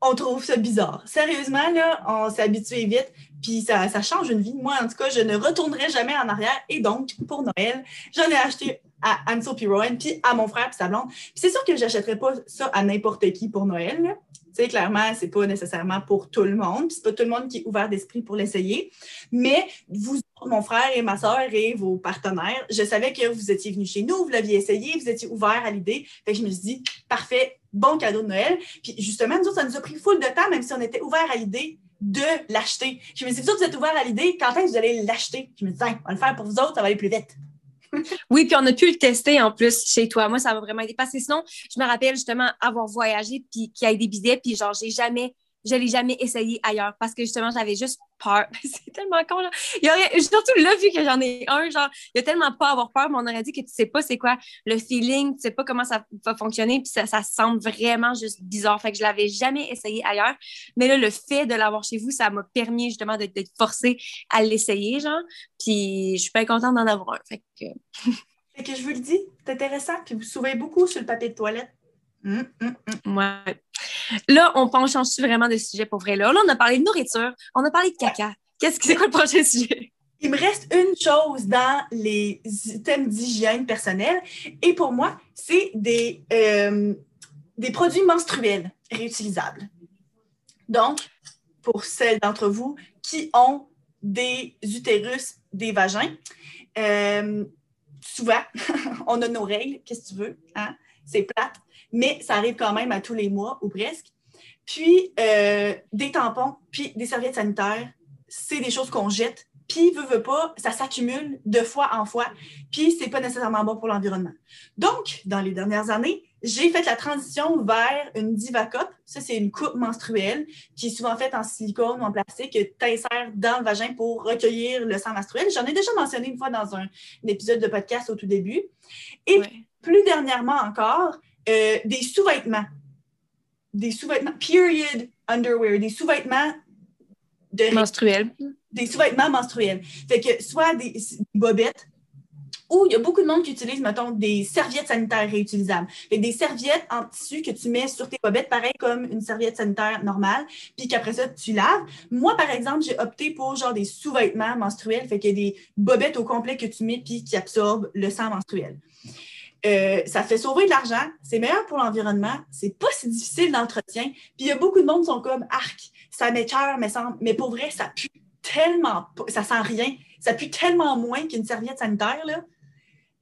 on trouve ça bizarre. Sérieusement, là, on s'est habitué vite, puis ça, change une vie. Moi, en tout cas, je ne retournerai jamais en arrière. Et donc, pour Noël, j'en ai acheté à Ansel puis Rowan, puis à mon frère puis sa blonde. Puis c'est sûr que j'achèterais pas ça à n'importe qui pour Noël. Tu sais, clairement, c'est pas nécessairement pour tout le monde, puis c'est pas tout le monde qui est ouvert d'esprit pour l'essayer. Mais vous, mon frère et ma soeur et vos partenaires, je savais que vous étiez venus chez nous, vous l'aviez essayé, vous étiez ouvert à l'idée. Fait je me suis dit, parfait, bon cadeau de Noël. Puis justement, nous autres, ça nous a pris full de temps, même si on était ouvert à l'idée de l'acheter. Je me suis dit, vous, êtes ouvert à l'idée, quand est-ce vous allez l'acheter? Je me dis, on va le faire pour vous autres, ça va aller plus vite. oui, puis on a pu le tester en plus chez toi. Moi, ça m'a vraiment aidé. Parce que sinon, je me rappelle justement avoir voyagé, puis qu'il y ait des bidets, puis genre, j'ai jamais je l'ai jamais essayé ailleurs parce que justement, j'avais juste c'est tellement con, là. Surtout là, vu que j'en ai un, genre, il y a tellement pas à avoir peur, mais on aurait dit que tu sais pas c'est quoi le feeling, tu sais pas comment ça va fonctionner, puis ça, semble vraiment juste bizarre. Fait que je l'avais jamais essayé ailleurs. Mais là, le fait de l'avoir chez vous, ça m'a permis justement d'être forcée à l'essayer, genre. Puis je suis pas contente d'en avoir un. Fait que... fait que je vous le dis, c'est intéressant, puis vous souvez beaucoup sur le papier de toilette. Là, on penche vraiment de sujet pour vrai? Là. on a parlé de nourriture, on a parlé de caca. Qu'est-ce que c'est quoi le prochain sujet? Il me reste une chose dans les thèmes d'hygiène personnelle. Et pour moi, c'est des, euh, des produits menstruels réutilisables. Donc, pour celles d'entre vous qui ont des utérus, des vagins, euh, souvent, on a nos règles, qu'est-ce que tu veux, hein? c'est plate mais ça arrive quand même à tous les mois ou presque. Puis euh, des tampons, puis des serviettes sanitaires, c'est des choses qu'on jette. Puis, veut, veut pas, ça s'accumule de fois en fois, puis c'est pas nécessairement bon pour l'environnement. Donc, dans les dernières années, j'ai fait la transition vers une Diva Cup. Ça, c'est une coupe menstruelle qui est souvent faite en silicone ou en plastique que tu insères dans le vagin pour recueillir le sang menstruel. J'en ai déjà mentionné une fois dans un, épisode de podcast au tout début. Et plus dernièrement encore, euh, des sous-vêtements. Des sous-vêtements, period underwear, des sous-vêtements de. Menstruels. Des sous-vêtements menstruels. Fait que soit des, bobettes, ou il y a beaucoup de monde qui utilise, mettons, des serviettes sanitaires réutilisables. Fait des serviettes en tissu que tu mets sur tes bobettes, pareil comme une serviette sanitaire normale, puis qu'après ça, tu laves. Moi, par exemple, j'ai opté pour genre des sous-vêtements menstruels, fait qu'il y a des bobettes au complet que tu mets puis qui absorbent le sang menstruel. Euh, ça fait sauver de l'argent, c'est meilleur pour l'environnement, c'est pas si difficile d'entretien. Puis il y a beaucoup de monde qui sont comme arc, ça m'écœure, mais, mais pour vrai, ça pue tellement, ça sent rien, ça pue tellement moins qu'une serviette sanitaire. Là.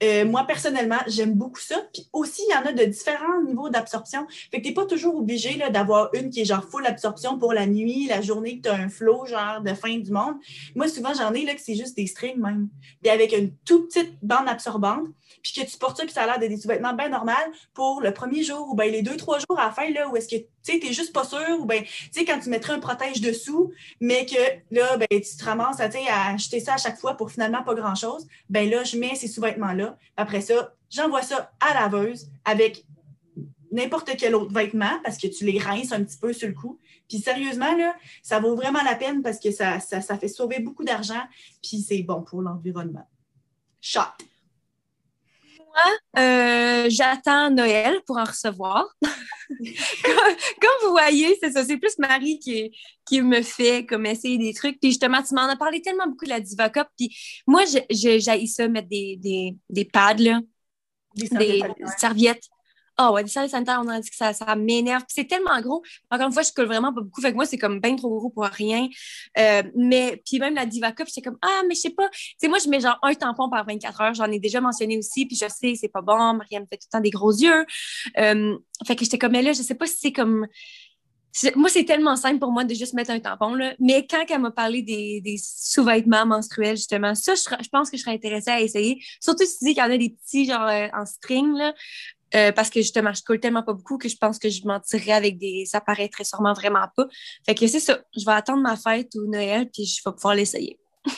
Euh, moi, personnellement, j'aime beaucoup ça. Puis aussi, il y en a de différents niveaux d'absorption. Fait que tu n'es pas toujours obligé d'avoir une qui est genre full absorption pour la nuit, la journée que tu as un flow genre de fin du monde. Moi, souvent, j'en ai là que c'est juste des strings même. Puis avec une toute petite bande absorbante, puis que tu portes ça, puis ça a l'air d'être des sous-vêtements bien normal pour le premier jour ou bien les deux, trois jours à la fin, là, où est-ce que tu sais, juste pas sûr, ou bien, tu sais, quand tu mettrais un protège dessous, mais que là, ben, tu te ramasses à, à acheter ça à chaque fois pour finalement pas grand-chose, ben là, je mets ces sous-vêtements-là. Après ça, j'envoie ça à la laveuse avec n'importe quel autre vêtement parce que tu les rinces un petit peu sur le coup. Puis sérieusement, là, ça vaut vraiment la peine parce que ça, ça, ça fait sauver beaucoup d'argent, puis c'est bon pour l'environnement. Shot. Moi, euh, j'attends Noël pour en recevoir. comme, comme, vous voyez, c'est ça. C'est plus Marie qui, qui me fait comme essayer des trucs. Puis justement, tu m'en as parlé tellement beaucoup de la Diva Cup. Puis moi, j'ai ça, mettre des, des, des pads, là. Des serviettes. Des serviettes ah oh ouais, des serviettes sanitaires, on a dit que ça, ça m'énerve. c'est tellement gros. Encore une fois, je colle vraiment pas beaucoup. Fait que moi, c'est comme bien trop gros pour rien. Euh, mais puis même la Diva Cup, j'étais comme Ah, mais je sais pas. Tu sais, moi, je mets genre un tampon par 24 heures. J'en ai déjà mentionné aussi. Puis je sais, c'est pas bon. Marianne me fait tout le temps des gros yeux. Euh, fait que j'étais comme, mais là, je sais pas si c'est comme. Moi, c'est tellement simple pour moi de juste mettre un tampon. Là. Mais quand elle m'a parlé des, des sous-vêtements menstruels, justement, ça, je, pense que je serais intéressée à essayer. Surtout si tu dis qu'il y en a des petits, genre euh, en string. Là. Euh, parce que justement, je colle tellement pas beaucoup que je pense que je m'en tirerais avec des. Ça paraîtrait sûrement vraiment pas. Fait que c'est ça. Je vais attendre ma fête ou Noël, puis je vais pouvoir l'essayer.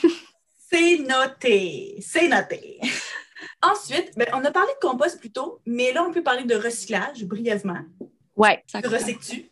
c'est noté. C'est noté. Ensuite, ben, on a parlé de compost plus tôt, mais là, on peut parler de recyclage brièvement. Ouais. Ça tu recycles-tu?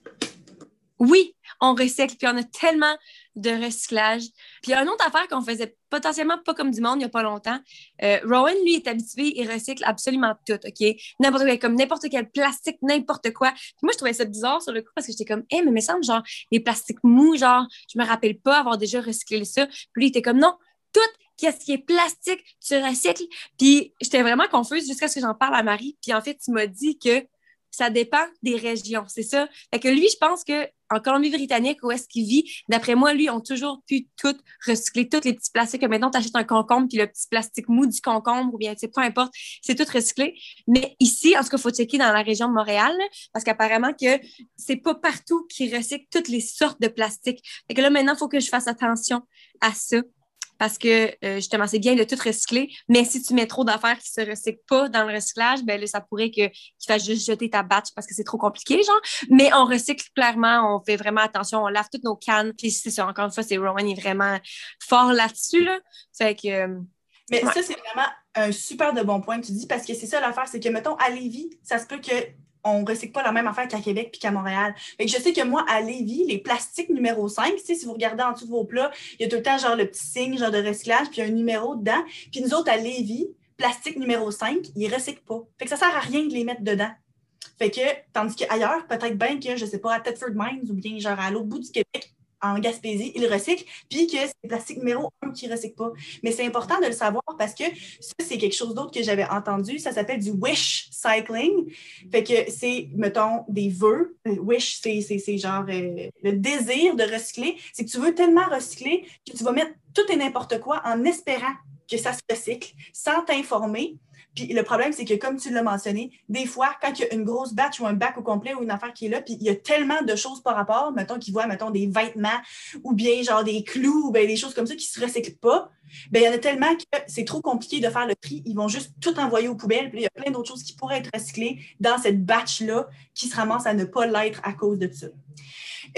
Oui, on recycle, puis on a tellement de recyclage. Puis il y a une autre affaire qu'on faisait potentiellement pas comme du monde il n'y a pas longtemps. Euh, Rowan, lui, est habitué et recycle absolument tout, OK? N'importe quel, comme n'importe quel plastique, n'importe quoi. Puis moi, je trouvais ça bizarre sur le coup parce que j'étais comme, hé, mais il me semble, genre, les plastiques mous, genre, je me rappelle pas avoir déjà recyclé ça. Puis lui, il était comme, non, tout qu'est-ce qui est plastique, tu recycles. Puis j'étais vraiment confuse jusqu'à ce que j'en parle à Marie. Puis en fait, tu m'as dit que ça dépend des régions, c'est ça. Fait que lui, je pense que en Colombie-Britannique, où est-ce qu'il vit, d'après moi, lui, ont toujours pu tout recycler, tous les petits plastiques. Maintenant, tu achètes un concombre, puis le petit plastique mou du concombre, ou bien, tu sais, peu importe, c'est tout recyclé. Mais ici, en tout cas, il faut checker dans la région de Montréal, parce qu'apparemment que c'est pas partout qu'ils recyclent toutes les sortes de plastiques. Fait que là, maintenant, il faut que je fasse attention à ça parce que euh, justement, c'est bien de tout recycler, mais si tu mets trop d'affaires qui ne se recyclent pas dans le recyclage, ben là, ça pourrait que tu fasses juste jeter ta batch parce que c'est trop compliqué, genre. Mais on recycle clairement, on fait vraiment attention, on lave toutes nos cannes. Puis c'est ça, encore une fois, c'est Rowan est vraiment fort là-dessus, là. Fait que. Euh, mais ça, c'est vraiment un super de bon point que tu dis parce que c'est ça l'affaire, c'est que, mettons, à Lévis, ça se peut que on ne recycle pas la même affaire qu'à Québec puis qu'à Montréal. Fait que je sais que moi, à Lévis, les plastiques numéro 5, si vous regardez en dessous de vos plats, il y a tout le temps genre le petit signe genre de recyclage, puis un numéro dedans. Puis nous autres, à Lévis, plastique numéro 5, ils ne recyclent pas. Fait que ça ne sert à rien de les mettre dedans. Fait que, tandis qu'ailleurs, peut-être bien que, je ne sais pas, à Thetford Mines ou bien genre à l'autre bout du Québec, en Gaspésie, ils recyclent, puis que c'est le plastique numéro un qui ne recycle pas. Mais c'est important de le savoir parce que ça, c'est quelque chose d'autre que j'avais entendu. Ça s'appelle du wish cycling. Fait que c'est, mettons, des vœux. Euh, wish, c'est genre euh, le désir de recycler. C'est que tu veux tellement recycler que tu vas mettre tout et n'importe quoi en espérant que ça se recycle sans t'informer. Puis le problème, c'est que, comme tu l'as mentionné, des fois, quand il y a une grosse batch ou un bac au complet ou une affaire qui est là, puis il y a tellement de choses par rapport, mettons qu'ils voient, mettons, des vêtements ou bien genre des clous ou bien des choses comme ça qui se recyclent pas, bien, il y en a tellement que c'est trop compliqué de faire le tri. Ils vont juste tout envoyer aux poubelles. Il y a plein d'autres choses qui pourraient être recyclées dans cette batch-là qui se ramassent à ne pas l'être à cause de ça.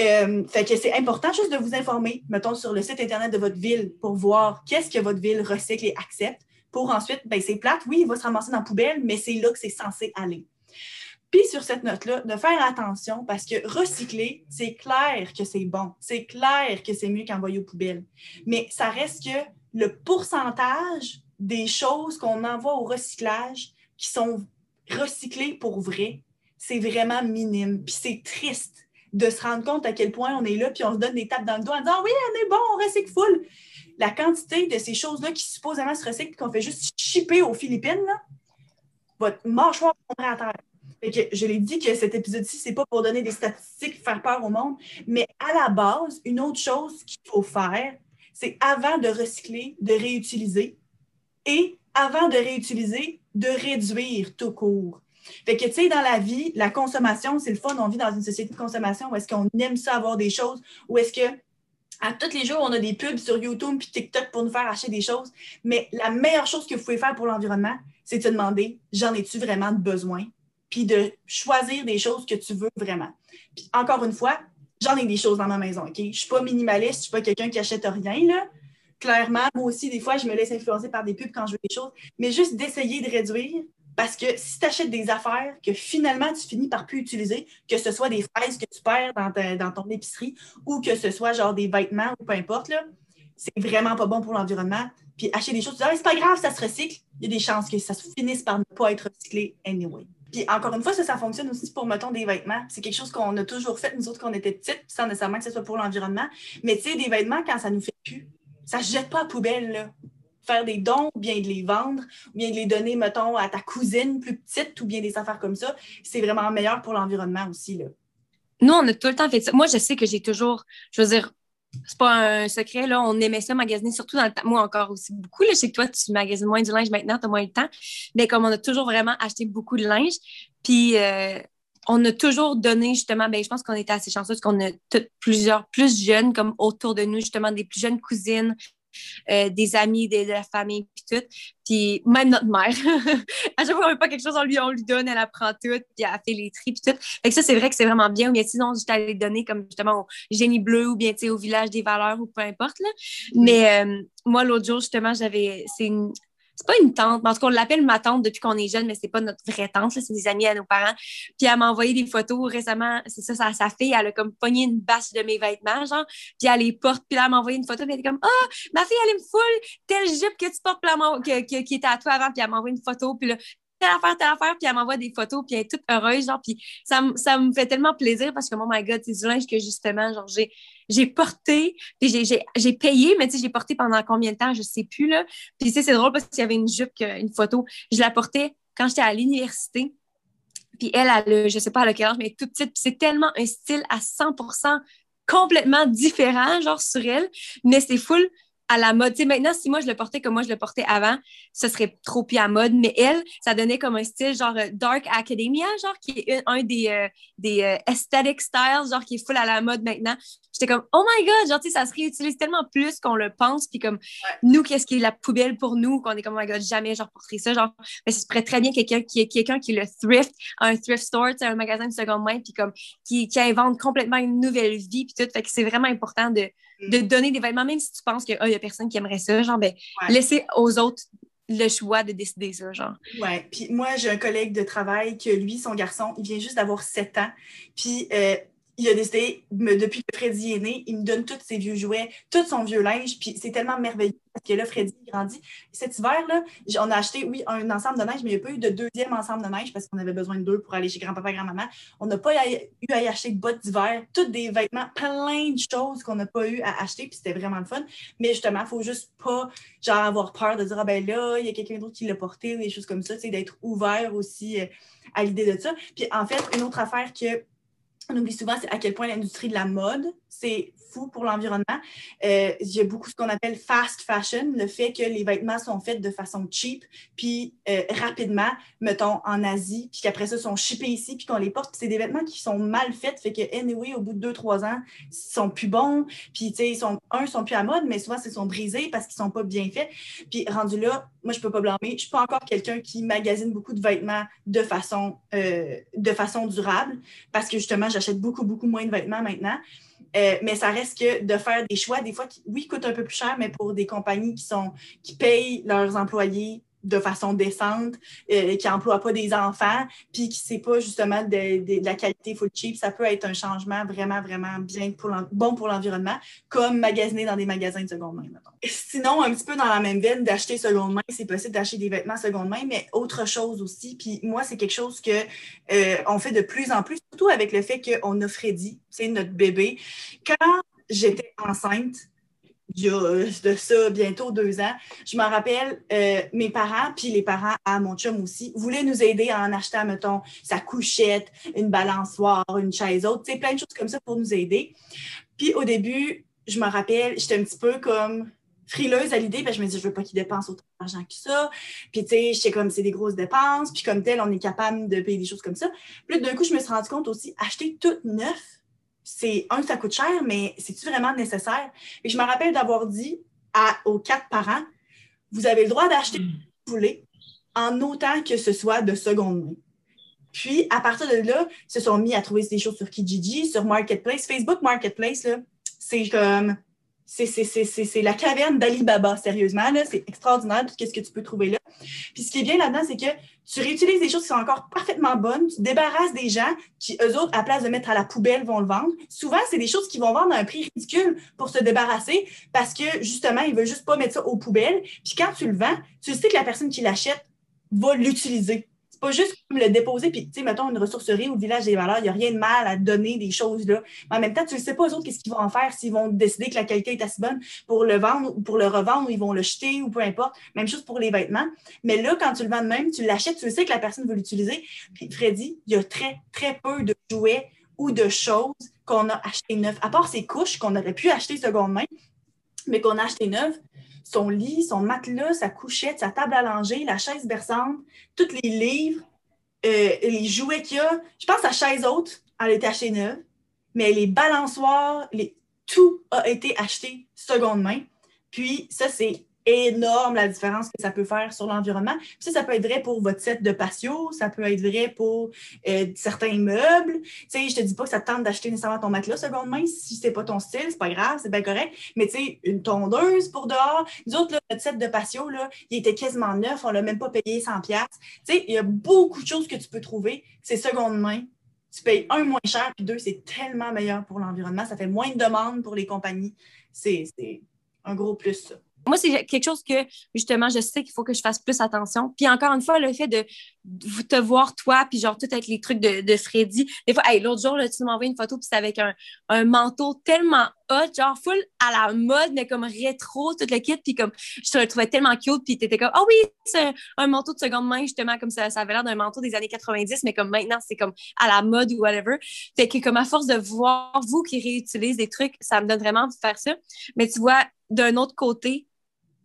Euh, fait que c'est important juste de vous informer, mettons, sur le site Internet de votre ville pour voir qu'est-ce que votre ville recycle et accepte pour ensuite, ben, c'est plate, oui, il va se ramasser dans la poubelle, mais c'est là que c'est censé aller. Puis sur cette note-là, de faire attention parce que recycler, c'est clair que c'est bon, c'est clair que c'est mieux qu'envoyer aux poubelles. Mais ça reste que le pourcentage des choses qu'on envoie au recyclage qui sont recyclées pour vrai, c'est vraiment minime. Puis c'est triste de se rendre compte à quel point on est là, puis on se donne des tapes dans le dos en disant oui, on est bon, on recycle full la quantité de ces choses-là qui supposément se recyclent qu'on fait juste chipper aux Philippines, votre mâchoire tomberait à terre. je l'ai dit que cet épisode-ci, c'est pas pour donner des statistiques, faire peur au monde, mais à la base, une autre chose qu'il faut faire, c'est avant de recycler, de réutiliser et avant de réutiliser, de réduire tout court. Fait que, tu sais, dans la vie, la consommation, c'est le fun. On vit dans une société de consommation où est-ce qu'on aime ça avoir des choses, où est-ce que à tous les jours, on a des pubs sur YouTube et TikTok pour nous faire acheter des choses. Mais la meilleure chose que vous pouvez faire pour l'environnement, c'est de se demander j'en ai-tu vraiment besoin? Puis de choisir des choses que tu veux vraiment. Puis encore une fois, j'en ai des choses dans ma maison? Je ne suis pas minimaliste, je ne suis pas quelqu'un qui achète rien, là. Clairement, moi aussi, des fois, je me laisse influencer par des pubs quand je veux des choses. Mais juste d'essayer de réduire, Parce que si tu achètes des affaires que finalement tu finis par plus utiliser, que ce soit des fraises que tu perds dans, ton épicerie ou que ce soit genre des vêtements ou peu importe, c'est vraiment pas bon pour l'environnement. Puis acheter des choses, tu dis, ah, c'est pas grave, ça se recycle. Il y a des chances que ça finisse par ne pas être recyclé anyway. Puis encore une fois, ça, ça fonctionne aussi pour, mettons, des vêtements. C'est quelque chose qu'on a toujours fait, nous autres, quand on était petites, sans nécessairement que ce soit pour l'environnement. Mais tu sais, des vêtements, quand ça nous fait plus, ça se jette pas à poubelle, là faire des dons, ou bien de les vendre, ou bien de les donner, mettons, à ta cousine plus petite, ou bien des affaires comme ça, c'est vraiment meilleur pour l'environnement aussi. Là. Nous, on a tout le temps fait ça. Moi, je sais que j'ai toujours, je veux dire, c'est pas un secret, là, on aimait ça magasiner, surtout dans le temps. Moi, encore aussi beaucoup. Là, je sais que toi, tu magasines moins du linge maintenant, tu as moins de temps. Mais comme on a toujours vraiment acheté beaucoup de linge, puis euh, on a toujours donné, justement, ben, je pense qu'on était assez chanceux qu'on a plusieurs plus jeunes, comme autour de nous, justement, des plus jeunes cousines, euh, des amis, de, la famille, puis tout. Puis même notre mère, à chaque fois qu'on veut pas quelque chose, on lui, on lui donne, elle apprend tout, puis elle fait les tri, puis tout. Fait que ça, c'est vrai que c'est vraiment bien. Mais sinon, je t'allais donner comme justement au génie bleu ou bien au village des valeurs ou peu importe. Là. Mais euh, moi, l'autre jour, justement, j'avais. C'est une, c'est pas une tante, en tout cas, on l'appelle ma tante depuis qu'on est jeune, mais c'est pas notre vraie tante, c'est des amis à nos parents. Puis elle m'a envoyé des photos récemment, c'est ça, sa, sa fille, elle a comme pogné une bâche de mes vêtements, genre, puis elle les porte, puis là, elle m'a envoyé une photo, puis elle était comme, ah, oh, ma fille, elle me foule telle jupe que tu portes, que, qui était à toi avant, puis elle m'a envoyé une photo, puis là, affaire, telle affaire, puis elle m'envoie des photos, puis elle est toute heureuse, genre, puis ça, ça me fait tellement plaisir parce que, oh my God, c'est du linge que justement, genre, j'ai, j'ai porté, puis j'ai payé, mais tu sais, j'ai porté pendant combien de temps, je sais plus, là. Puis tu sais, c'est drôle parce qu'il y avait une jupe, une photo, je la portais quand j'étais à l'université. Puis elle, elle, je sais pas à quel âge, mais toute petite. Puis c'est tellement un style à 100% complètement différent, genre sur elle, mais c'est full à la mode. maintenant, si moi je le portais comme moi je le portais avant, ce serait trop pis à mode. Mais elle, ça donnait comme un style genre euh, Dark Academia, genre qui est un, des, euh, des euh, aesthetic styles, genre qui est full à la mode maintenant. J'étais comme, oh my god, genre, tu sais, ça se réutilise tellement plus qu'on le pense. Puis comme, nous, qu'est-ce qui est la poubelle pour nous, qu'on est comme, oh my god, jamais, genre, porterai ça. Genre, mais ce serait très bien quelqu'un qui est quelqu'un qui le thrift, un thrift store, tu sais, un magasin de seconde main, puis comme, qui, qui invente complètement une nouvelle vie, puis tout. Fait que c'est vraiment important de. De donner des vêtements, même si tu penses qu'il oh, y a personne qui aimerait ça, genre, ben, laisser aux autres le choix de décider ça, genre. Ouais. Puis moi, j'ai un collègue de travail que lui, son garçon, il vient juste d'avoir 7 ans. Puis euh, il a décidé, depuis que Freddy est né, il me donne tous ses vieux jouets, tout son vieux linge, puis c'est tellement merveilleux parce que là, Freddy grandit. Cet hiver-là, on a acheté, oui, un ensemble de neige, mais il n'y a pas eu de deuxième ensemble de neige parce qu'on avait besoin de deux pour aller chez grand-papa et grand-maman. On n'a pas eu à y acheter de bottes d'hiver, tous des vêtements, plein de choses qu'on n'a pas eu à acheter, puis c'était vraiment le fun. Mais justement, il faut juste pas, genre, avoir peur de dire, ah ben là, il y a quelqu'un d'autre qui l'a porté, ou des choses comme ça, tu sais, d'être ouvert aussi euh, à l'idée de ça. Puis en fait, une autre affaire que on oublie souvent à quel point l'industrie de la mode, c'est fou pour l'environnement. Euh, il y a beaucoup ce qu'on appelle fast fashion, le fait que les vêtements sont faits de façon cheap, puis euh, rapidement, mettons en Asie, puis qu'après ça, sont shippés ici, puis qu'on les porte. c'est des vêtements qui sont mal faits, fait que, anyway, au bout de deux, trois ans, ils sont plus bons, puis, tu sais, ils sont, un, sont plus à mode, mais souvent, ils sont brisés parce qu'ils sont pas bien faits. Puis, rendu là, moi, je peux pas blâmer. Je suis pas encore quelqu'un qui magasine beaucoup de vêtements de façon, euh, de façon durable, parce que, justement, j'achète beaucoup, beaucoup moins de vêtements maintenant. Euh, mais ça reste que de faire des choix, des fois, qui, oui, coûtent un peu plus cher, mais pour des compagnies qui payent leurs employés de façon décente, euh, qui n'emploient pas des enfants, puis qui c'est pas justement de, la qualité full cheap, ça peut être un changement vraiment, vraiment bien pour bon pour l'environnement, comme magasiner dans des magasins de seconde main. Sinon, un petit peu dans la même veine d'acheter seconde main, c'est possible d'acheter des vêtements seconde main, mais autre chose aussi. Puis moi, c'est quelque chose que euh, on fait de plus en plus, surtout avec le fait qu'on a Freddy, c'est notre bébé. Quand j'étais enceinte, a de ça bientôt deux ans. Je me rappelle, euh, mes parents, puis les parents à mon chum aussi, voulaient nous aider en acheter, mettons, sa couchette, une balançoire, une chaise haute, tu sais, plein de choses comme ça pour nous aider. Puis au début, je me rappelle, j'étais un petit peu comme frileuse à l'idée, que je me disais, je veux pas qu'ils dépensent autant d'argent que ça. Puis, tu sais, j'étais comme, c'est des grosses dépenses. Puis, comme tel, on est capable de payer des choses comme ça. Puis, d'un coup, je me suis rendu compte aussi, acheter tout neuf, c'est un, ça coûte cher, mais c'est-tu vraiment nécessaire? Et je me rappelle d'avoir dit à, aux quatre parents, vous avez le droit d'acheter ce que vous voulez, en autant que ce soit de seconde main. Puis, à partir de là, ils se sont mis à trouver des choses sur Kijiji, sur Marketplace. Facebook Marketplace, c'est comme. C'est la caverne d'Alibaba, sérieusement. C'est extraordinaire tout ce que tu peux trouver là. Puis ce qui est bien là-dedans, c'est que tu réutilises des choses qui sont encore parfaitement bonnes, tu débarrasses des gens qui, eux autres, à place de mettre à la poubelle, vont le vendre. Souvent, c'est des choses qui vont vendre à un prix ridicule pour se débarrasser parce que, justement, ils veulent juste pas mettre ça aux poubelles. Puis quand tu le vends, tu sais que la personne qui l'achète va l'utiliser pas juste comme le déposer, puis, tu sais, mettons, une ressourcerie ou le village des valeurs, il n'y a rien de mal à donner des choses là. Mais en même temps, tu ne sais pas, eux autres, qu'est-ce qu'ils vont en faire, s'ils vont décider que la qualité est assez bonne pour le vendre ou pour le revendre, ou ils vont le jeter ou peu importe. Même chose pour les vêtements. Mais là, quand tu le vends de même, tu l'achètes, tu sais que la personne veut l'utiliser. Puis, Freddy, il y a très, très peu de jouets ou de choses qu'on a acheté neuf, à part ces couches qu'on aurait pu acheter seconde main, mais qu'on a acheté neuves son lit, son matelas, sa couchette, sa table à langer, la chaise berçante, tous les livres, euh, les jouets qu'il y a. Je pense à chaise haute, elle été achetée neuve, mais les balançoires, les... tout a été acheté seconde main. Puis ça, c'est énorme la différence que ça peut faire sur l'environnement. Ça, ça peut être vrai pour votre set de patio, ça peut être vrai pour euh, certains meubles. Tu sais, je te dis pas que ça te tente d'acheter nécessairement ton matelas seconde main. Si c'est pas ton style, c'est pas grave, c'est bien correct. Mais tu une tondeuse pour dehors. Nous autres, notre set de patio, là, il était quasiment neuf, on l'a même pas payé 100 Tu sais, il y a beaucoup de choses que tu peux trouver. C'est seconde main. Tu payes un moins cher, puis deux, c'est tellement meilleur pour l'environnement. Ça fait moins de demandes pour les compagnies. C'est un gros plus, ça. Moi, c'est quelque chose que, justement, je sais qu'il faut que je fasse plus attention. Puis encore une fois, le fait de, te voir, toi, puis genre tout avec les trucs de, de Freddy. Des fois, l'autre jour, tu m'as envoyé une photo, puis c'est avec un, un, manteau tellement hot, genre full à la mode, mais comme rétro, tout le kit. Puis comme, je te le trouvais tellement cute, puis t'étais comme, ah oh oui, c'est un manteau de seconde main, justement, comme ça, ça avait l'air d'un manteau des années 90, mais comme maintenant, c'est comme à la mode ou whatever. Fait que comme à force de voir vous qui réutilisez des trucs, ça me donne vraiment envie de faire ça. Mais tu vois, d'un autre côté,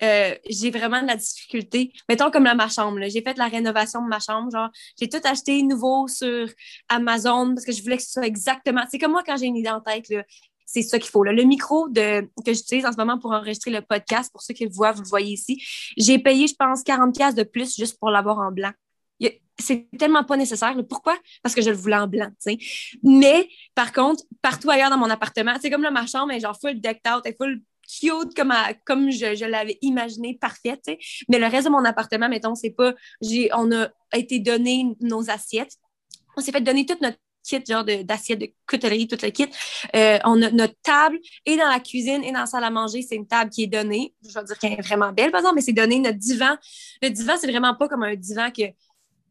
euh, j'ai vraiment de la difficulté. Mettons comme là, ma chambre. J'ai fait la rénovation de ma chambre. Genre, j'ai tout acheté nouveau sur Amazon parce que je voulais que ce soit exactement. C'est comme moi quand j'ai une idée en tête. c'est ça qu'il faut. Le micro de, que j'utilise en ce moment pour enregistrer le podcast, pour ceux qui le voient, vous le voyez ici, j'ai payé, je pense, 40$ de plus juste pour l'avoir en blanc. C'est tellement pas nécessaire. Pourquoi? Parce que je le voulais en blanc. Mais par contre, partout ailleurs dans mon appartement, c'est comme là, ma chambre est genre full decked out, est full comme, comme je, l'avais imaginé, parfaite. Mais le reste de mon appartement, mettons, c'est pas. On a été donné nos assiettes. On s'est fait donner toute notre kit, genre d'assiettes de, de tout le kit. Euh, on a notre table et dans la cuisine et dans la salle à manger, c'est une table qui est donnée. Je vais dire qu'elle est vraiment belle, par exemple, mais c'est donné. Notre divan, le divan, c'est vraiment pas comme un divan que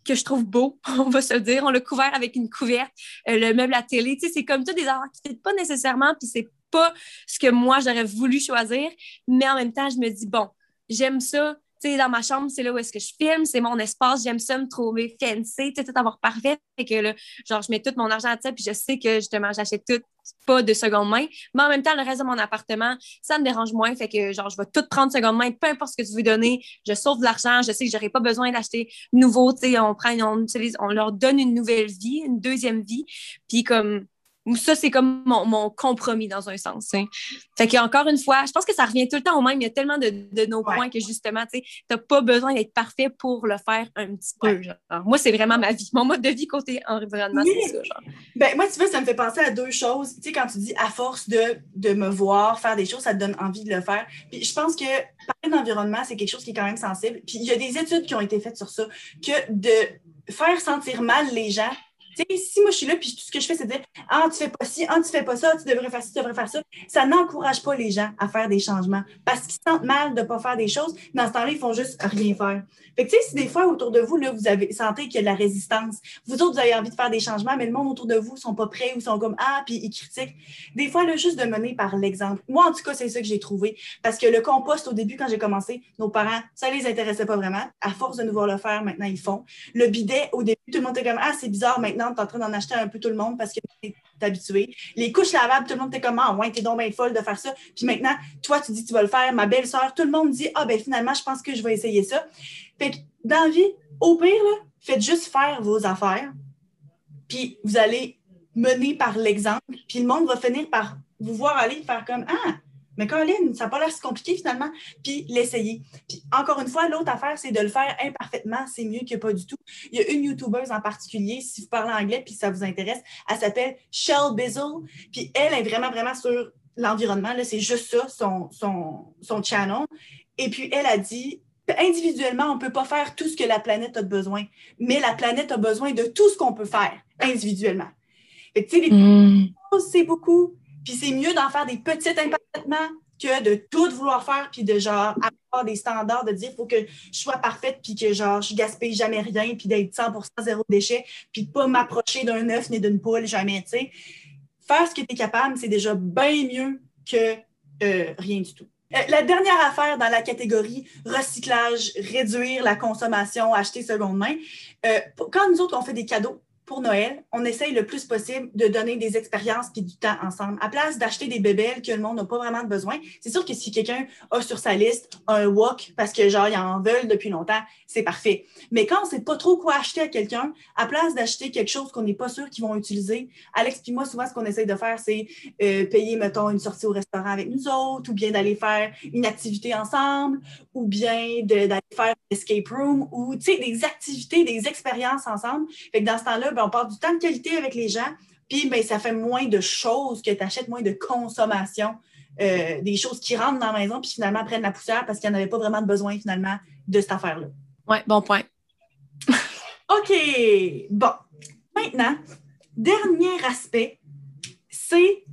que je trouve beau, on va se dire. On l'a couvert avec une couverte, euh, le meuble à télé. Tu sais, c'est comme tout des arts qui ne pas nécessairement, puis c'est pas ce que moi j'aurais voulu choisir, mais en même temps, je me dis, bon, j'aime ça. Tu sais, dans ma chambre, c'est là où est-ce que je filme, c'est mon espace, j'aime ça me trouver fancy, tout avoir parfait. et que là, genre, je mets tout mon argent à ça, puis je sais que justement, j'achète tout pas de seconde main. Mais en même temps, le reste de mon appartement, ça me dérange moins. Fait que, genre, je vais tout prendre seconde main, peu importe ce que tu veux donner. Je sauve de l'argent. Je sais que j'aurai pas besoin d'acheter nouveau. Tu sais, on prend, on utilise, on leur donne une nouvelle vie, une deuxième vie. Puis, comme, ça, c'est comme mon, compromis dans un sens. Hein. Fait qu'encore une fois, je pense que ça revient tout le temps au même. Il y a tellement de, nos points que justement, tu n'as pas besoin d'être parfait pour le faire un petit peu. Moi, c'est vraiment ma vie. Mon mode de vie côté environnement, c'est ça. Genre. Ben, moi, tu vois, ça me fait penser à deux choses. Tu sais, quand tu dis à force de, de me voir faire des choses, ça te donne envie de le faire. Puis je pense que parler d'environnement, c'est quelque chose qui est quand même sensible. Puis il y a des études qui ont été faites sur ça, que de faire sentir mal les gens si moi je suis là, puis tout ce que je fais, c'est dire Ah, tu fais pas ci, ah, tu fais pas ça, tu devrais faire ci, tu devrais faire ça, ça n'encourage pas les gens à faire des changements parce qu'ils sentent mal de ne pas faire des choses. Dans ce temps-là, ils font juste rien faire. Fait que, tu sais, si des fois autour de vous, là, vous avez sentez qu'il y a de la résistance, vous autres, vous avez envie de faire des changements, mais le monde autour de vous ne sont pas prêts ou sont comme Ah, puis ils critiquent. Des fois, là, juste de mener par l'exemple. Moi, en tout cas, c'est ça que j'ai trouvé. Parce que le compost, au début, quand j'ai commencé, nos parents, ça les intéressait pas vraiment. À force de nous voir le faire, maintenant, ils font. Le bidet, au début, tout le monde était comme Ah, c'est bizarre, maintenant, tu es en train d'en acheter un peu tout le monde parce que tu es habitué. Les couches lavables, tout le monde était comme Ah, ouais, t'es donc bien folle de faire ça. Puis maintenant, toi, tu dis tu vas le faire. Ma belle-sœur, tout le monde dit Ah, ben finalement, je pense que je vais essayer ça. Fait que dans la vie, au pire, faites juste faire vos affaires. Puis vous allez mener par l'exemple. Puis le monde va finir par vous voir aller faire comme Ah, mais Colin, ça n'a pas l'air si compliqué finalement, puis l'essayer. Puis encore une fois, l'autre affaire, c'est de le faire imparfaitement, c'est mieux que pas du tout. Il y a une YouTubeuse en particulier, si vous parlez anglais puis ça vous intéresse, elle s'appelle Shell Bizzle, puis elle est vraiment, vraiment sur l'environnement, c'est juste ça, son, son, son channel. Et puis elle a dit individuellement, on ne peut pas faire tout ce que la planète a besoin, mais la planète a besoin de tout ce qu'on peut faire individuellement. tu sais, les mm. choses, c'est beaucoup. Puis c'est mieux d'en faire des petits imparfaitement que de tout vouloir faire, puis de genre avoir des standards, de dire il faut que je sois parfaite, puis que genre je gaspille jamais rien, puis d'être 100% zéro déchet, puis de pas m'approcher d'un œuf ni d'une poule jamais, tu sais. Faire ce que tu es capable, c'est déjà bien mieux que euh, rien du tout. Euh, la dernière affaire dans la catégorie recyclage, réduire la consommation, acheter seconde main, euh, quand nous autres, on fait des cadeaux, pour Noël, on essaye le plus possible de donner des expériences puis du temps ensemble. À place d'acheter des bébelles que le monde n'a pas vraiment besoin, c'est sûr que si quelqu'un a sur sa liste un wok parce que genre, ils en veulent depuis longtemps, c'est parfait. Mais quand on sait pas trop quoi acheter à quelqu'un, à place d'acheter quelque chose qu'on n'est pas sûr qu'ils vont utiliser, Alex puis moi, souvent, ce qu'on essaye de faire, c'est euh, payer, mettons, une sortie au restaurant avec nous autres, ou bien d'aller faire une activité ensemble, ou bien d'aller faire un escape room, ou, tu sais, des activités, des expériences ensemble. Fait que dans ce temps-là, ben, on passe du temps de qualité avec les gens, puis ben, ça fait moins de choses que tu achètes, moins de consommation, euh, des choses qui rentrent dans la maison, puis finalement prennent la poussière parce qu'il n'y en avait pas vraiment de besoin finalement de cette affaire-là. Oui, bon point. OK. Bon. Maintenant, dernier aspect, c'est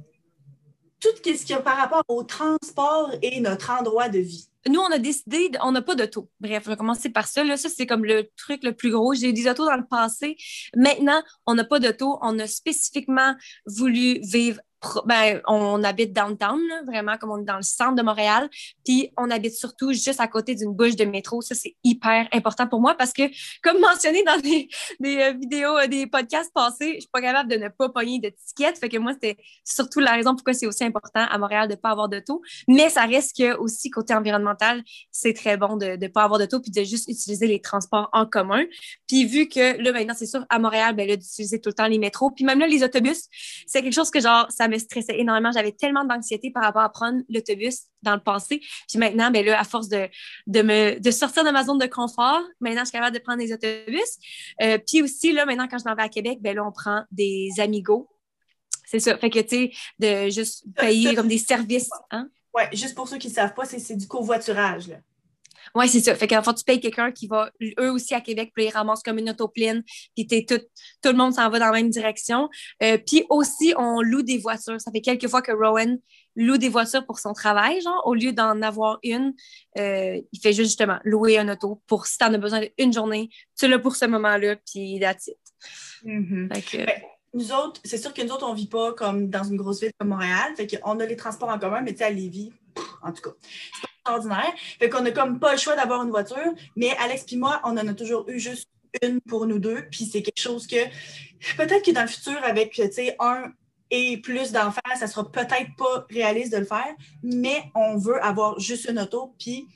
tout ce qui est par rapport au transport et notre endroit de vie nous, on a décidé, on n'a pas d'auto. Bref, je vais commencer par ça. Là, ça, c'est comme le truc le plus gros. J'ai eu des autos dans le passé. Maintenant, on n'a pas d'auto. On a spécifiquement voulu vivre ben, on habite downtown, vraiment comme on est dans le centre de Montréal. Puis on habite surtout juste à côté d'une bouche de métro. Ça, c'est hyper important pour moi parce que, comme mentionné dans des, des euh, vidéos, euh, des podcasts passés, je suis pas capable de ne pas pogner d'étiquette. Fait que moi, c'était surtout la raison pourquoi c'est aussi important à Montréal de ne pas avoir d'auto. Mais ça reste que aussi, côté environnemental, c'est très bon de ne pas avoir d'auto puis de juste utiliser les transports en commun. Puis vu que là, maintenant, c'est sûr, à Montréal, ben là, d'utiliser tout le temps les métros. Puis même là, les autobus, c'est quelque chose que genre, ça me stressais énormément. J'avais tellement d'anxiété par rapport à prendre l'autobus dans le passé. Puis maintenant, ben là, à force de, de, me, de sortir de ma zone de confort, maintenant, je suis capable de prendre des autobus. Euh, puis aussi, là, maintenant, quand je m'en vais à Québec, ben là, on prend des amigos. C'est ça. Fait que, tu sais, de juste payer comme des services. Hein? Oui, juste pour ceux qui ne savent pas, c'est du covoiturage. Là. Oui, c'est ça. Fait qu'en fait, tu payes quelqu'un qui va, eux aussi à Québec, puis ils ramassent comme une auto pleine, puis tout, tout le monde s'en va dans la même direction. Euh, puis aussi, on loue des voitures. Ça fait quelques fois que Rowan loue des voitures pour son travail, genre, au lieu d'en avoir une, euh, il fait justement louer un auto pour si tu en as besoin d'une journée, tu l'as pour ce moment-là, puis that's it. Mm-hmm. Ben, nous autres, c'est sûr que nous autres, on ne vit pas comme dans une grosse ville comme Montréal. Fait qu'on a les transports en commun, mais tu sais, à Lévis, en tout cas, ordinaire. Fait qu'on n'a comme pas le choix d'avoir une voiture, mais Alex et moi, on en a toujours eu juste une pour nous deux. Puis c'est quelque chose que peut-être que dans le futur, avec un et plus d'enfants, ça sera peut-être pas réaliste de le faire, mais on veut avoir juste une auto. Puis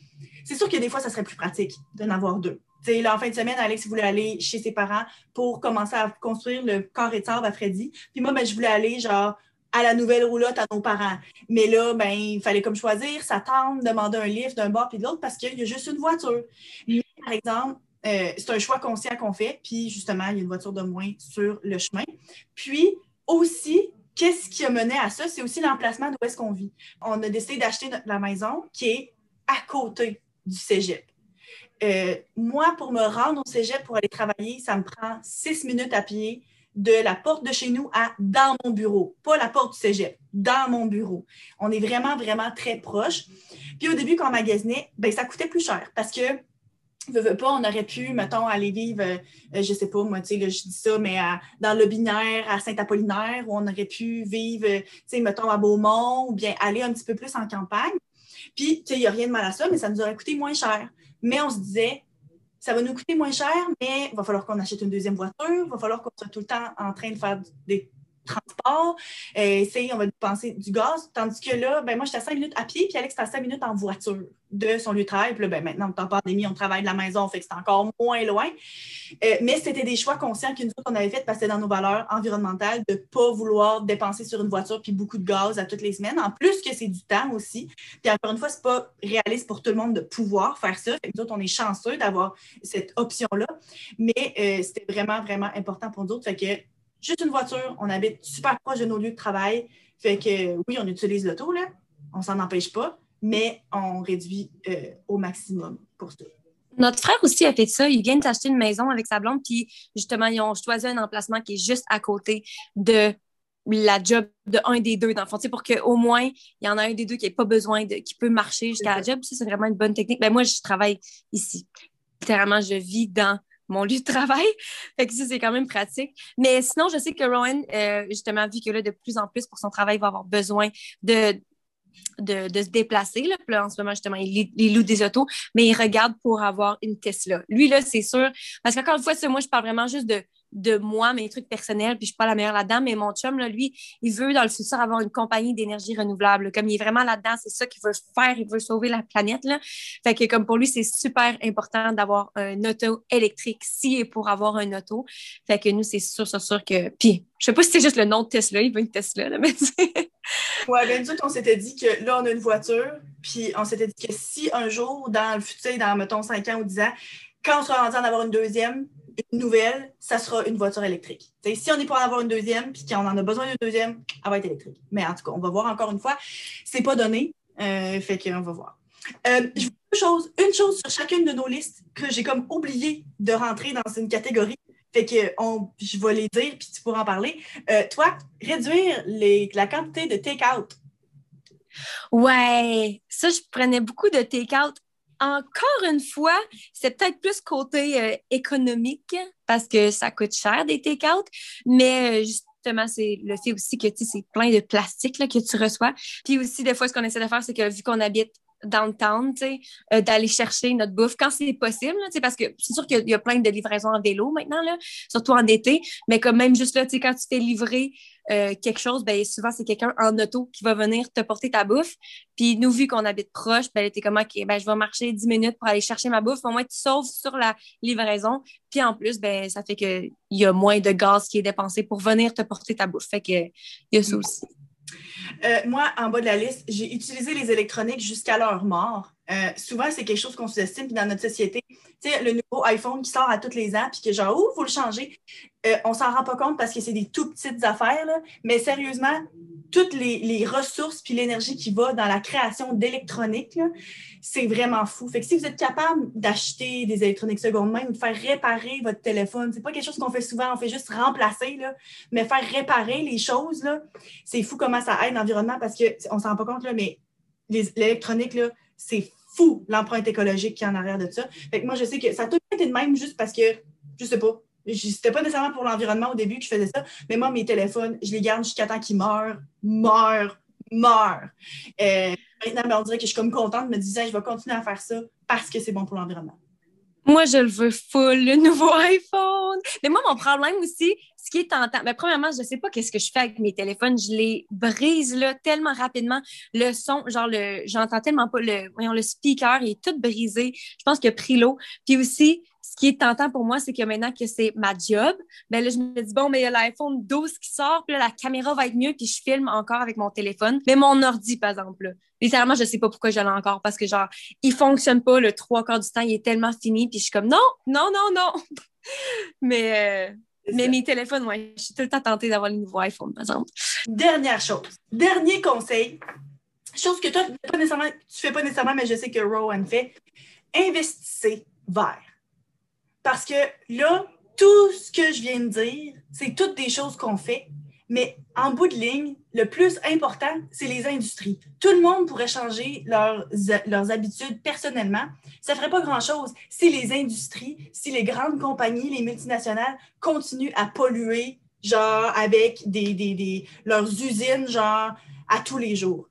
c'est sûr que des fois, ça serait plus pratique d'en avoir deux. sais, là, en fin de semaine, Alex voulait aller chez ses parents pour commencer à construire le corps et à Freddy. Puis moi, ben, je voulais aller genre à la nouvelle roulotte à nos parents. Mais là, ben, il fallait comme choisir, s'attendre, demander un livre d'un bord puis de l'autre parce qu'il y a juste une voiture. Mais, par exemple, euh, c'est un choix conscient qu'on fait, puis justement, il y a une voiture de moins sur le chemin. Puis aussi, qu'est-ce qui a mené à ça? C'est aussi l'emplacement d'où est-ce qu'on vit. On a décidé d'acheter la maison qui est à côté du cégep. Euh, moi, pour me rendre au cégep pour aller travailler, ça me prend six minutes à pied de la porte de chez nous à dans mon bureau. Pas la porte du cégep, dans mon bureau. On est vraiment, vraiment très proche. Puis au début, quand on magasinait, ben, ça coûtait plus cher parce que veux, veux pas, on aurait pu, mettons, aller vivre, euh, je sais pas, moi, tu sais, je dis ça, mais dans le binaire, à Saint-Apollinaire, où on aurait pu vivre, tu sais, mettons, à Beaumont, ou bien aller un petit peu plus en campagne. Puis, tu sais, il n'y a rien de mal à ça, mais ça nous aurait coûté moins cher. Mais on se disait, ça va nous coûter moins cher, mais il va falloir qu'on achète une deuxième voiture, il va falloir qu'on soit tout le temps en train de faire des transport, euh, on va dépenser du gaz. Tandis que là, ben, moi, j'étais à 5 minutes à pied, puis Alex, était à 5 minutes en voiture de son lieu de travail. Puis là, ben, maintenant, en pandémie, on travaille de la maison, fait que c'est encore moins loin. Euh, mais c'était des choix conscients que nous autres, on avait fait parce que dans nos valeurs environnementales de ne pas vouloir dépenser sur une voiture puis beaucoup de gaz à toutes les semaines. En plus que c'est du temps aussi. Puis encore une fois, c'est pas réaliste pour tout le monde de pouvoir faire ça. Fait que nous autres, on est chanceux d'avoir cette option-là. Mais euh, c'était vraiment, vraiment important pour nous autres. Fait que juste une voiture, on habite super proche de nos lieux de travail. Fait que oui, on utilise l'auto, là. On s'en empêche pas, mais on réduit euh, au maximum pour ça. Notre frère aussi a fait ça. Il vient d'acheter une maison avec sa blonde, puis justement, ils ont choisi un emplacement qui est juste à côté de la job de un des deux, dans le fond, pour qu'au moins, il y en a un des deux qui n'ait pas besoin de, qui peut marcher jusqu'à la job. Ça, c'est vraiment une bonne technique. Ben, moi, je travaille ici. Littéralement, je vis dans mon lieu de travail. Fait que ça, c'est quand même pratique. Mais sinon, je sais que Rowan, euh, justement, vu que là, de plus en plus pour son travail, il va avoir besoin de, de, se déplacer. Là. En ce moment, justement, il, il, loue des autos, mais il regarde pour avoir une Tesla. Lui, là, c'est sûr. Parce qu'encore une fois, moi, je parle vraiment juste de de moi, mes trucs personnels, puis je suis pas la meilleure là-dedans, mais mon chum, là, lui, il veut dans le futur avoir une compagnie d'énergie renouvelable. Comme il est vraiment là-dedans, c'est ça qu'il veut faire, il veut sauver la planète. Là. Fait que comme pour lui, c'est super important d'avoir un auto électrique si et pour avoir un auto. Fait que nous, c'est sûr, sûr, sûr que. Puis, je sais pas si c'est juste le nom de Tesla, il veut une Tesla, là, mais Ouais, bien sûr on s'était dit que là, on a une voiture, puis on s'était dit que si un jour, dans le futur, dans, mettons, 5 ans ou 10 ans, quand on sera en avoir une deuxième, une nouvelle, ça sera une voiture électrique. si on est pour en avoir une deuxième, puis qu'on en a besoin d'une deuxième, elle va être électrique. Mais en tout cas, on va voir encore une fois. C'est pas donné. Euh, fait qu'on va voir. Euh, une chose, une chose sur chacune de nos listes que j'ai comme oublié de rentrer dans une catégorie. Fait que on, je vais les dire, puis tu pourras en parler. Euh, toi, réduire la quantité de take-out. Ouais, ça, je prenais beaucoup de take-out encore une fois, c'est peut-être plus côté euh, économique parce que ça coûte cher des take-out, mais euh, justement, c'est le fait aussi que c'est plein de plastique là, que tu reçois. Puis aussi, des fois, ce qu'on essaie de faire, c'est que vu qu'on habite downtown, euh, d'aller chercher notre bouffe quand c'est possible, sais, parce que c'est sûr qu'il y, a plein de livraisons en vélo maintenant, là, surtout en été, mais comme même juste là, quand tu fais livrer euh, quelque chose, ben, souvent c'est quelqu'un en auto qui va venir te porter ta bouffe. Puis nous, vu qu'on habite proche, ben, t'es comme, OK, ben, je vais marcher 10 minutes pour aller chercher ma bouffe. Au moins, tu sauves sur la livraison. Puis en plus, ben, ça fait qu'il y a moins de gaz qui est dépensé pour venir te porter ta bouffe. Fait que il y a ça aussi. Euh, moi, en bas de la liste, j'ai utilisé les électroniques jusqu'à leur mort. Euh, souvent, c'est quelque chose qu'on sous-estime. Puis dans notre société, tu sais, le nouveau iPhone qui sort à tous les ans, puis que genre, oh, il faut le changer. Euh, on s'en rend pas compte parce que c'est des tout petites affaires, là. mais sérieusement, toutes les, ressources puis l'énergie qui va dans la création d'électronique, c'est vraiment fou. Fait que si vous êtes capable d'acheter des électroniques seconde main ou de faire réparer votre téléphone, c'est pas quelque chose qu'on fait souvent, on fait juste remplacer, là, mais faire réparer les choses, c'est fou comment ça aide l'environnement parce qu'on s'en rend pas compte, là, mais l'électronique, c'est fou l'empreinte écologique qui est en arrière de ça. Fait que moi, je sais que ça a tout été de même juste parce que, je sais pas, c'était pas nécessairement pour l'environnement au début que je faisais ça, mais moi, mes téléphones, je les garde jusqu'à temps qu'ils meurent, meurent, meurent. Euh, maintenant, ben, on dirait que je suis comme contente me dire, je vais continuer à faire ça parce que c'est bon pour l'environnement. Moi, je le veux full, le nouveau iPhone. Mais moi, mon problème aussi, ce qui est tentant, mais ben, premièrement, je ne sais pas qu'est-ce que je fais avec mes téléphones. Je les brise là, tellement rapidement. Le son, genre, le, j'entends tellement pas le, voyons, le speaker, il est tout brisé. Je pense qu'il a pris l'eau. Puis aussi, ce qui est tentant pour moi, c'est que maintenant que c'est ma job, ben là, je me dis, bon, mais il y a l'iPhone 12 qui sort, puis là, la caméra va être mieux, puis je filme encore avec mon téléphone. Mais mon ordi, par exemple, là, littéralement, je sais pas pourquoi je l'ai encore, parce que genre, il fonctionne pas le trois quarts du temps, il est tellement fini, puis je suis comme, non, non, non, non. mais, euh, mais mes téléphones, ouais, je suis tout le temps tentée d'avoir le nouveau iPhone, par exemple. Dernière chose, dernier conseil, chose que toi, tu ne fais pas nécessairement, mais je sais que Rowan fait, investissez vert. Parce que là, tout ce que je viens de dire, c'est toutes des choses qu'on fait, mais en bout de ligne, le plus important, c'est les industries. Tout le monde pourrait changer leurs, leurs habitudes personnellement. Ça ne ferait pas grand-chose si les industries, si les grandes compagnies, les multinationales continuent à polluer, genre avec des, des, des, leurs usines, genre à tous les jours.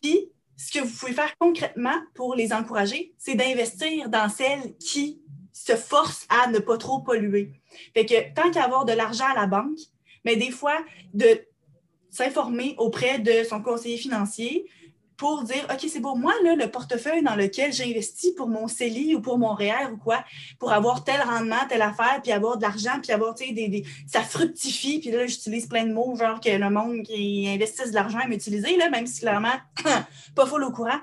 Puis, ce que vous pouvez faire concrètement pour les encourager, c'est d'investir dans celles qui se force à ne pas trop polluer. Fait que tant qu'à avoir de l'argent à la banque, mais des fois, de s'informer auprès de son conseiller financier pour dire OK, c'est bon, moi, là, le portefeuille dans lequel j'investis pour mon CELI ou pour mon REER e ou quoi, pour avoir tel rendement, telle affaire, puis avoir de l'argent, puis avoir, tu sais, des, ça fructifie, puis là, j'utilise plein de mots, genre que le monde qui investisse de l'argent aime utiliser, là, même si clairement, pas full au courant.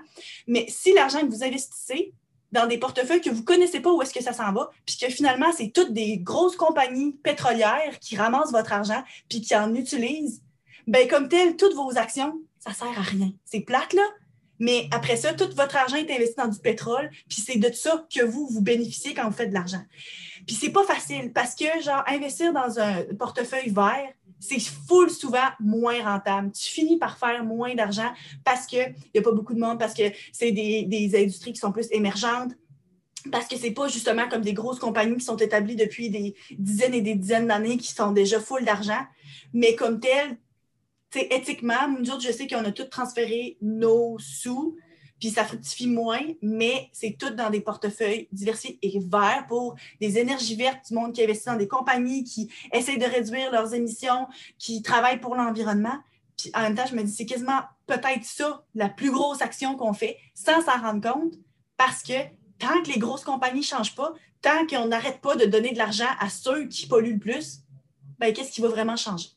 Mais si l'argent que vous investissez, dans des portefeuilles que vous ne connaissez pas où est-ce que ça s'en va, puis que finalement, c'est toutes des grosses compagnies pétrolières qui ramassent votre argent puis qui en utilisent, bien, comme tel, toutes vos actions, ça ne sert à rien. C'est plate, là, Mais après ça, tout votre argent est investi dans du pétrole, puis c'est de ça que vous, vous bénéficiez quand vous faites de l'argent. Puis c'est pas facile parce que, genre, investir dans un portefeuille vert, c'est full souvent moins rentable. Tu finis par faire moins d'argent parce qu'il n'y a pas beaucoup de monde, parce que c'est des, industries qui sont plus émergentes, parce que c'est pas justement comme des grosses compagnies qui sont établies depuis des dizaines et des dizaines d'années qui sont déjà full d'argent, mais comme tel, éthiquement, autres, je sais qu'on a tous transféré nos sous, puis ça fructifie moins, mais c'est tout dans des portefeuilles diversifiés et verts pour des énergies vertes du monde qui investit dans des compagnies qui essayent de réduire leurs émissions, qui travaillent pour l'environnement. Puis en même temps, je me dis, c'est quasiment peut-être ça la plus grosse action qu'on fait sans s'en rendre compte parce que tant que les grosses compagnies ne changent pas, tant qu'on n'arrête pas de donner de l'argent à ceux qui polluent le plus, ben, qu'est-ce qui va vraiment changer?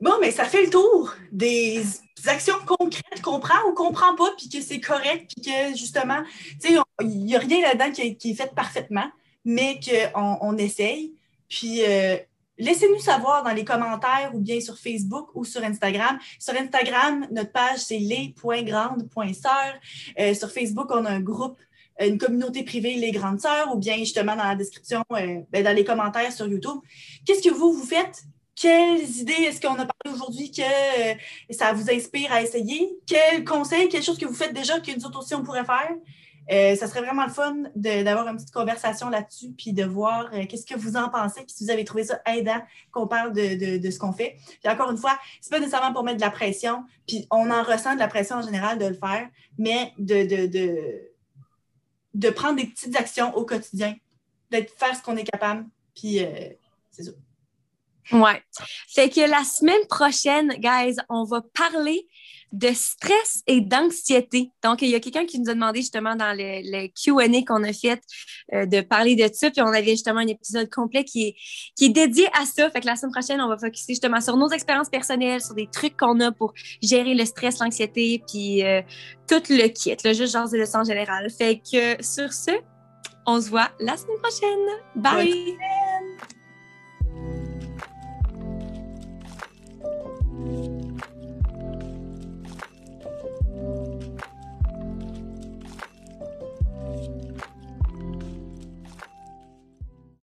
Bon, mais ça fait le tour des actions concrètes qu'on prend ou qu'on prend pas, puis que c'est correct, puis que justement, tu sais, il n'y a rien là-dedans qui, est fait parfaitement, mais qu'on on essaye. Puis euh, laissez-nous savoir dans les commentaires ou bien sur Facebook ou sur Instagram. Sur Instagram, notre page, c'est les.grandes.sœurs. Euh, sur Facebook, on a un groupe une communauté privée, les grandes sœurs, ou bien justement dans la description, euh, ben, dans les commentaires sur YouTube. Qu'est-ce que vous, vous faites? Quelles idées est-ce qu'on a parlé aujourd'hui que euh, ça vous inspire à essayer? Quels conseils, quelque chose que vous faites déjà que nous autres aussi on pourrait faire? Euh, ça serait vraiment le fun d'avoir une petite conversation là-dessus, puis de voir qu'est-ce que vous en pensez, puis si vous avez trouvé ça aidant qu'on parle de, ce qu'on fait. Puis encore une fois, c'est pas nécessairement pour mettre de la pression, puis on en ressent de la pression en général de le faire, mais de, de de prendre des petites actions au quotidien, d'être faire ce qu'on est capable, puis euh, c'est ça. Ouais. Fait que la semaine prochaine, guys, on va parler de stress et d'anxiété. Donc, il y a quelqu'un qui nous a demandé justement dans le, le Q&A qu'on a fait euh, de parler de ça, puis on avait justement un épisode complet qui est, qui est dédié à ça. Fait que la semaine prochaine, on va focuser justement sur nos expériences personnelles, sur des trucs qu'on a pour gérer le stress, l'anxiété, puis euh, tout le kit, là, juste genre de leçon générale. Fait que sur ce, on se voit la semaine prochaine. Bye!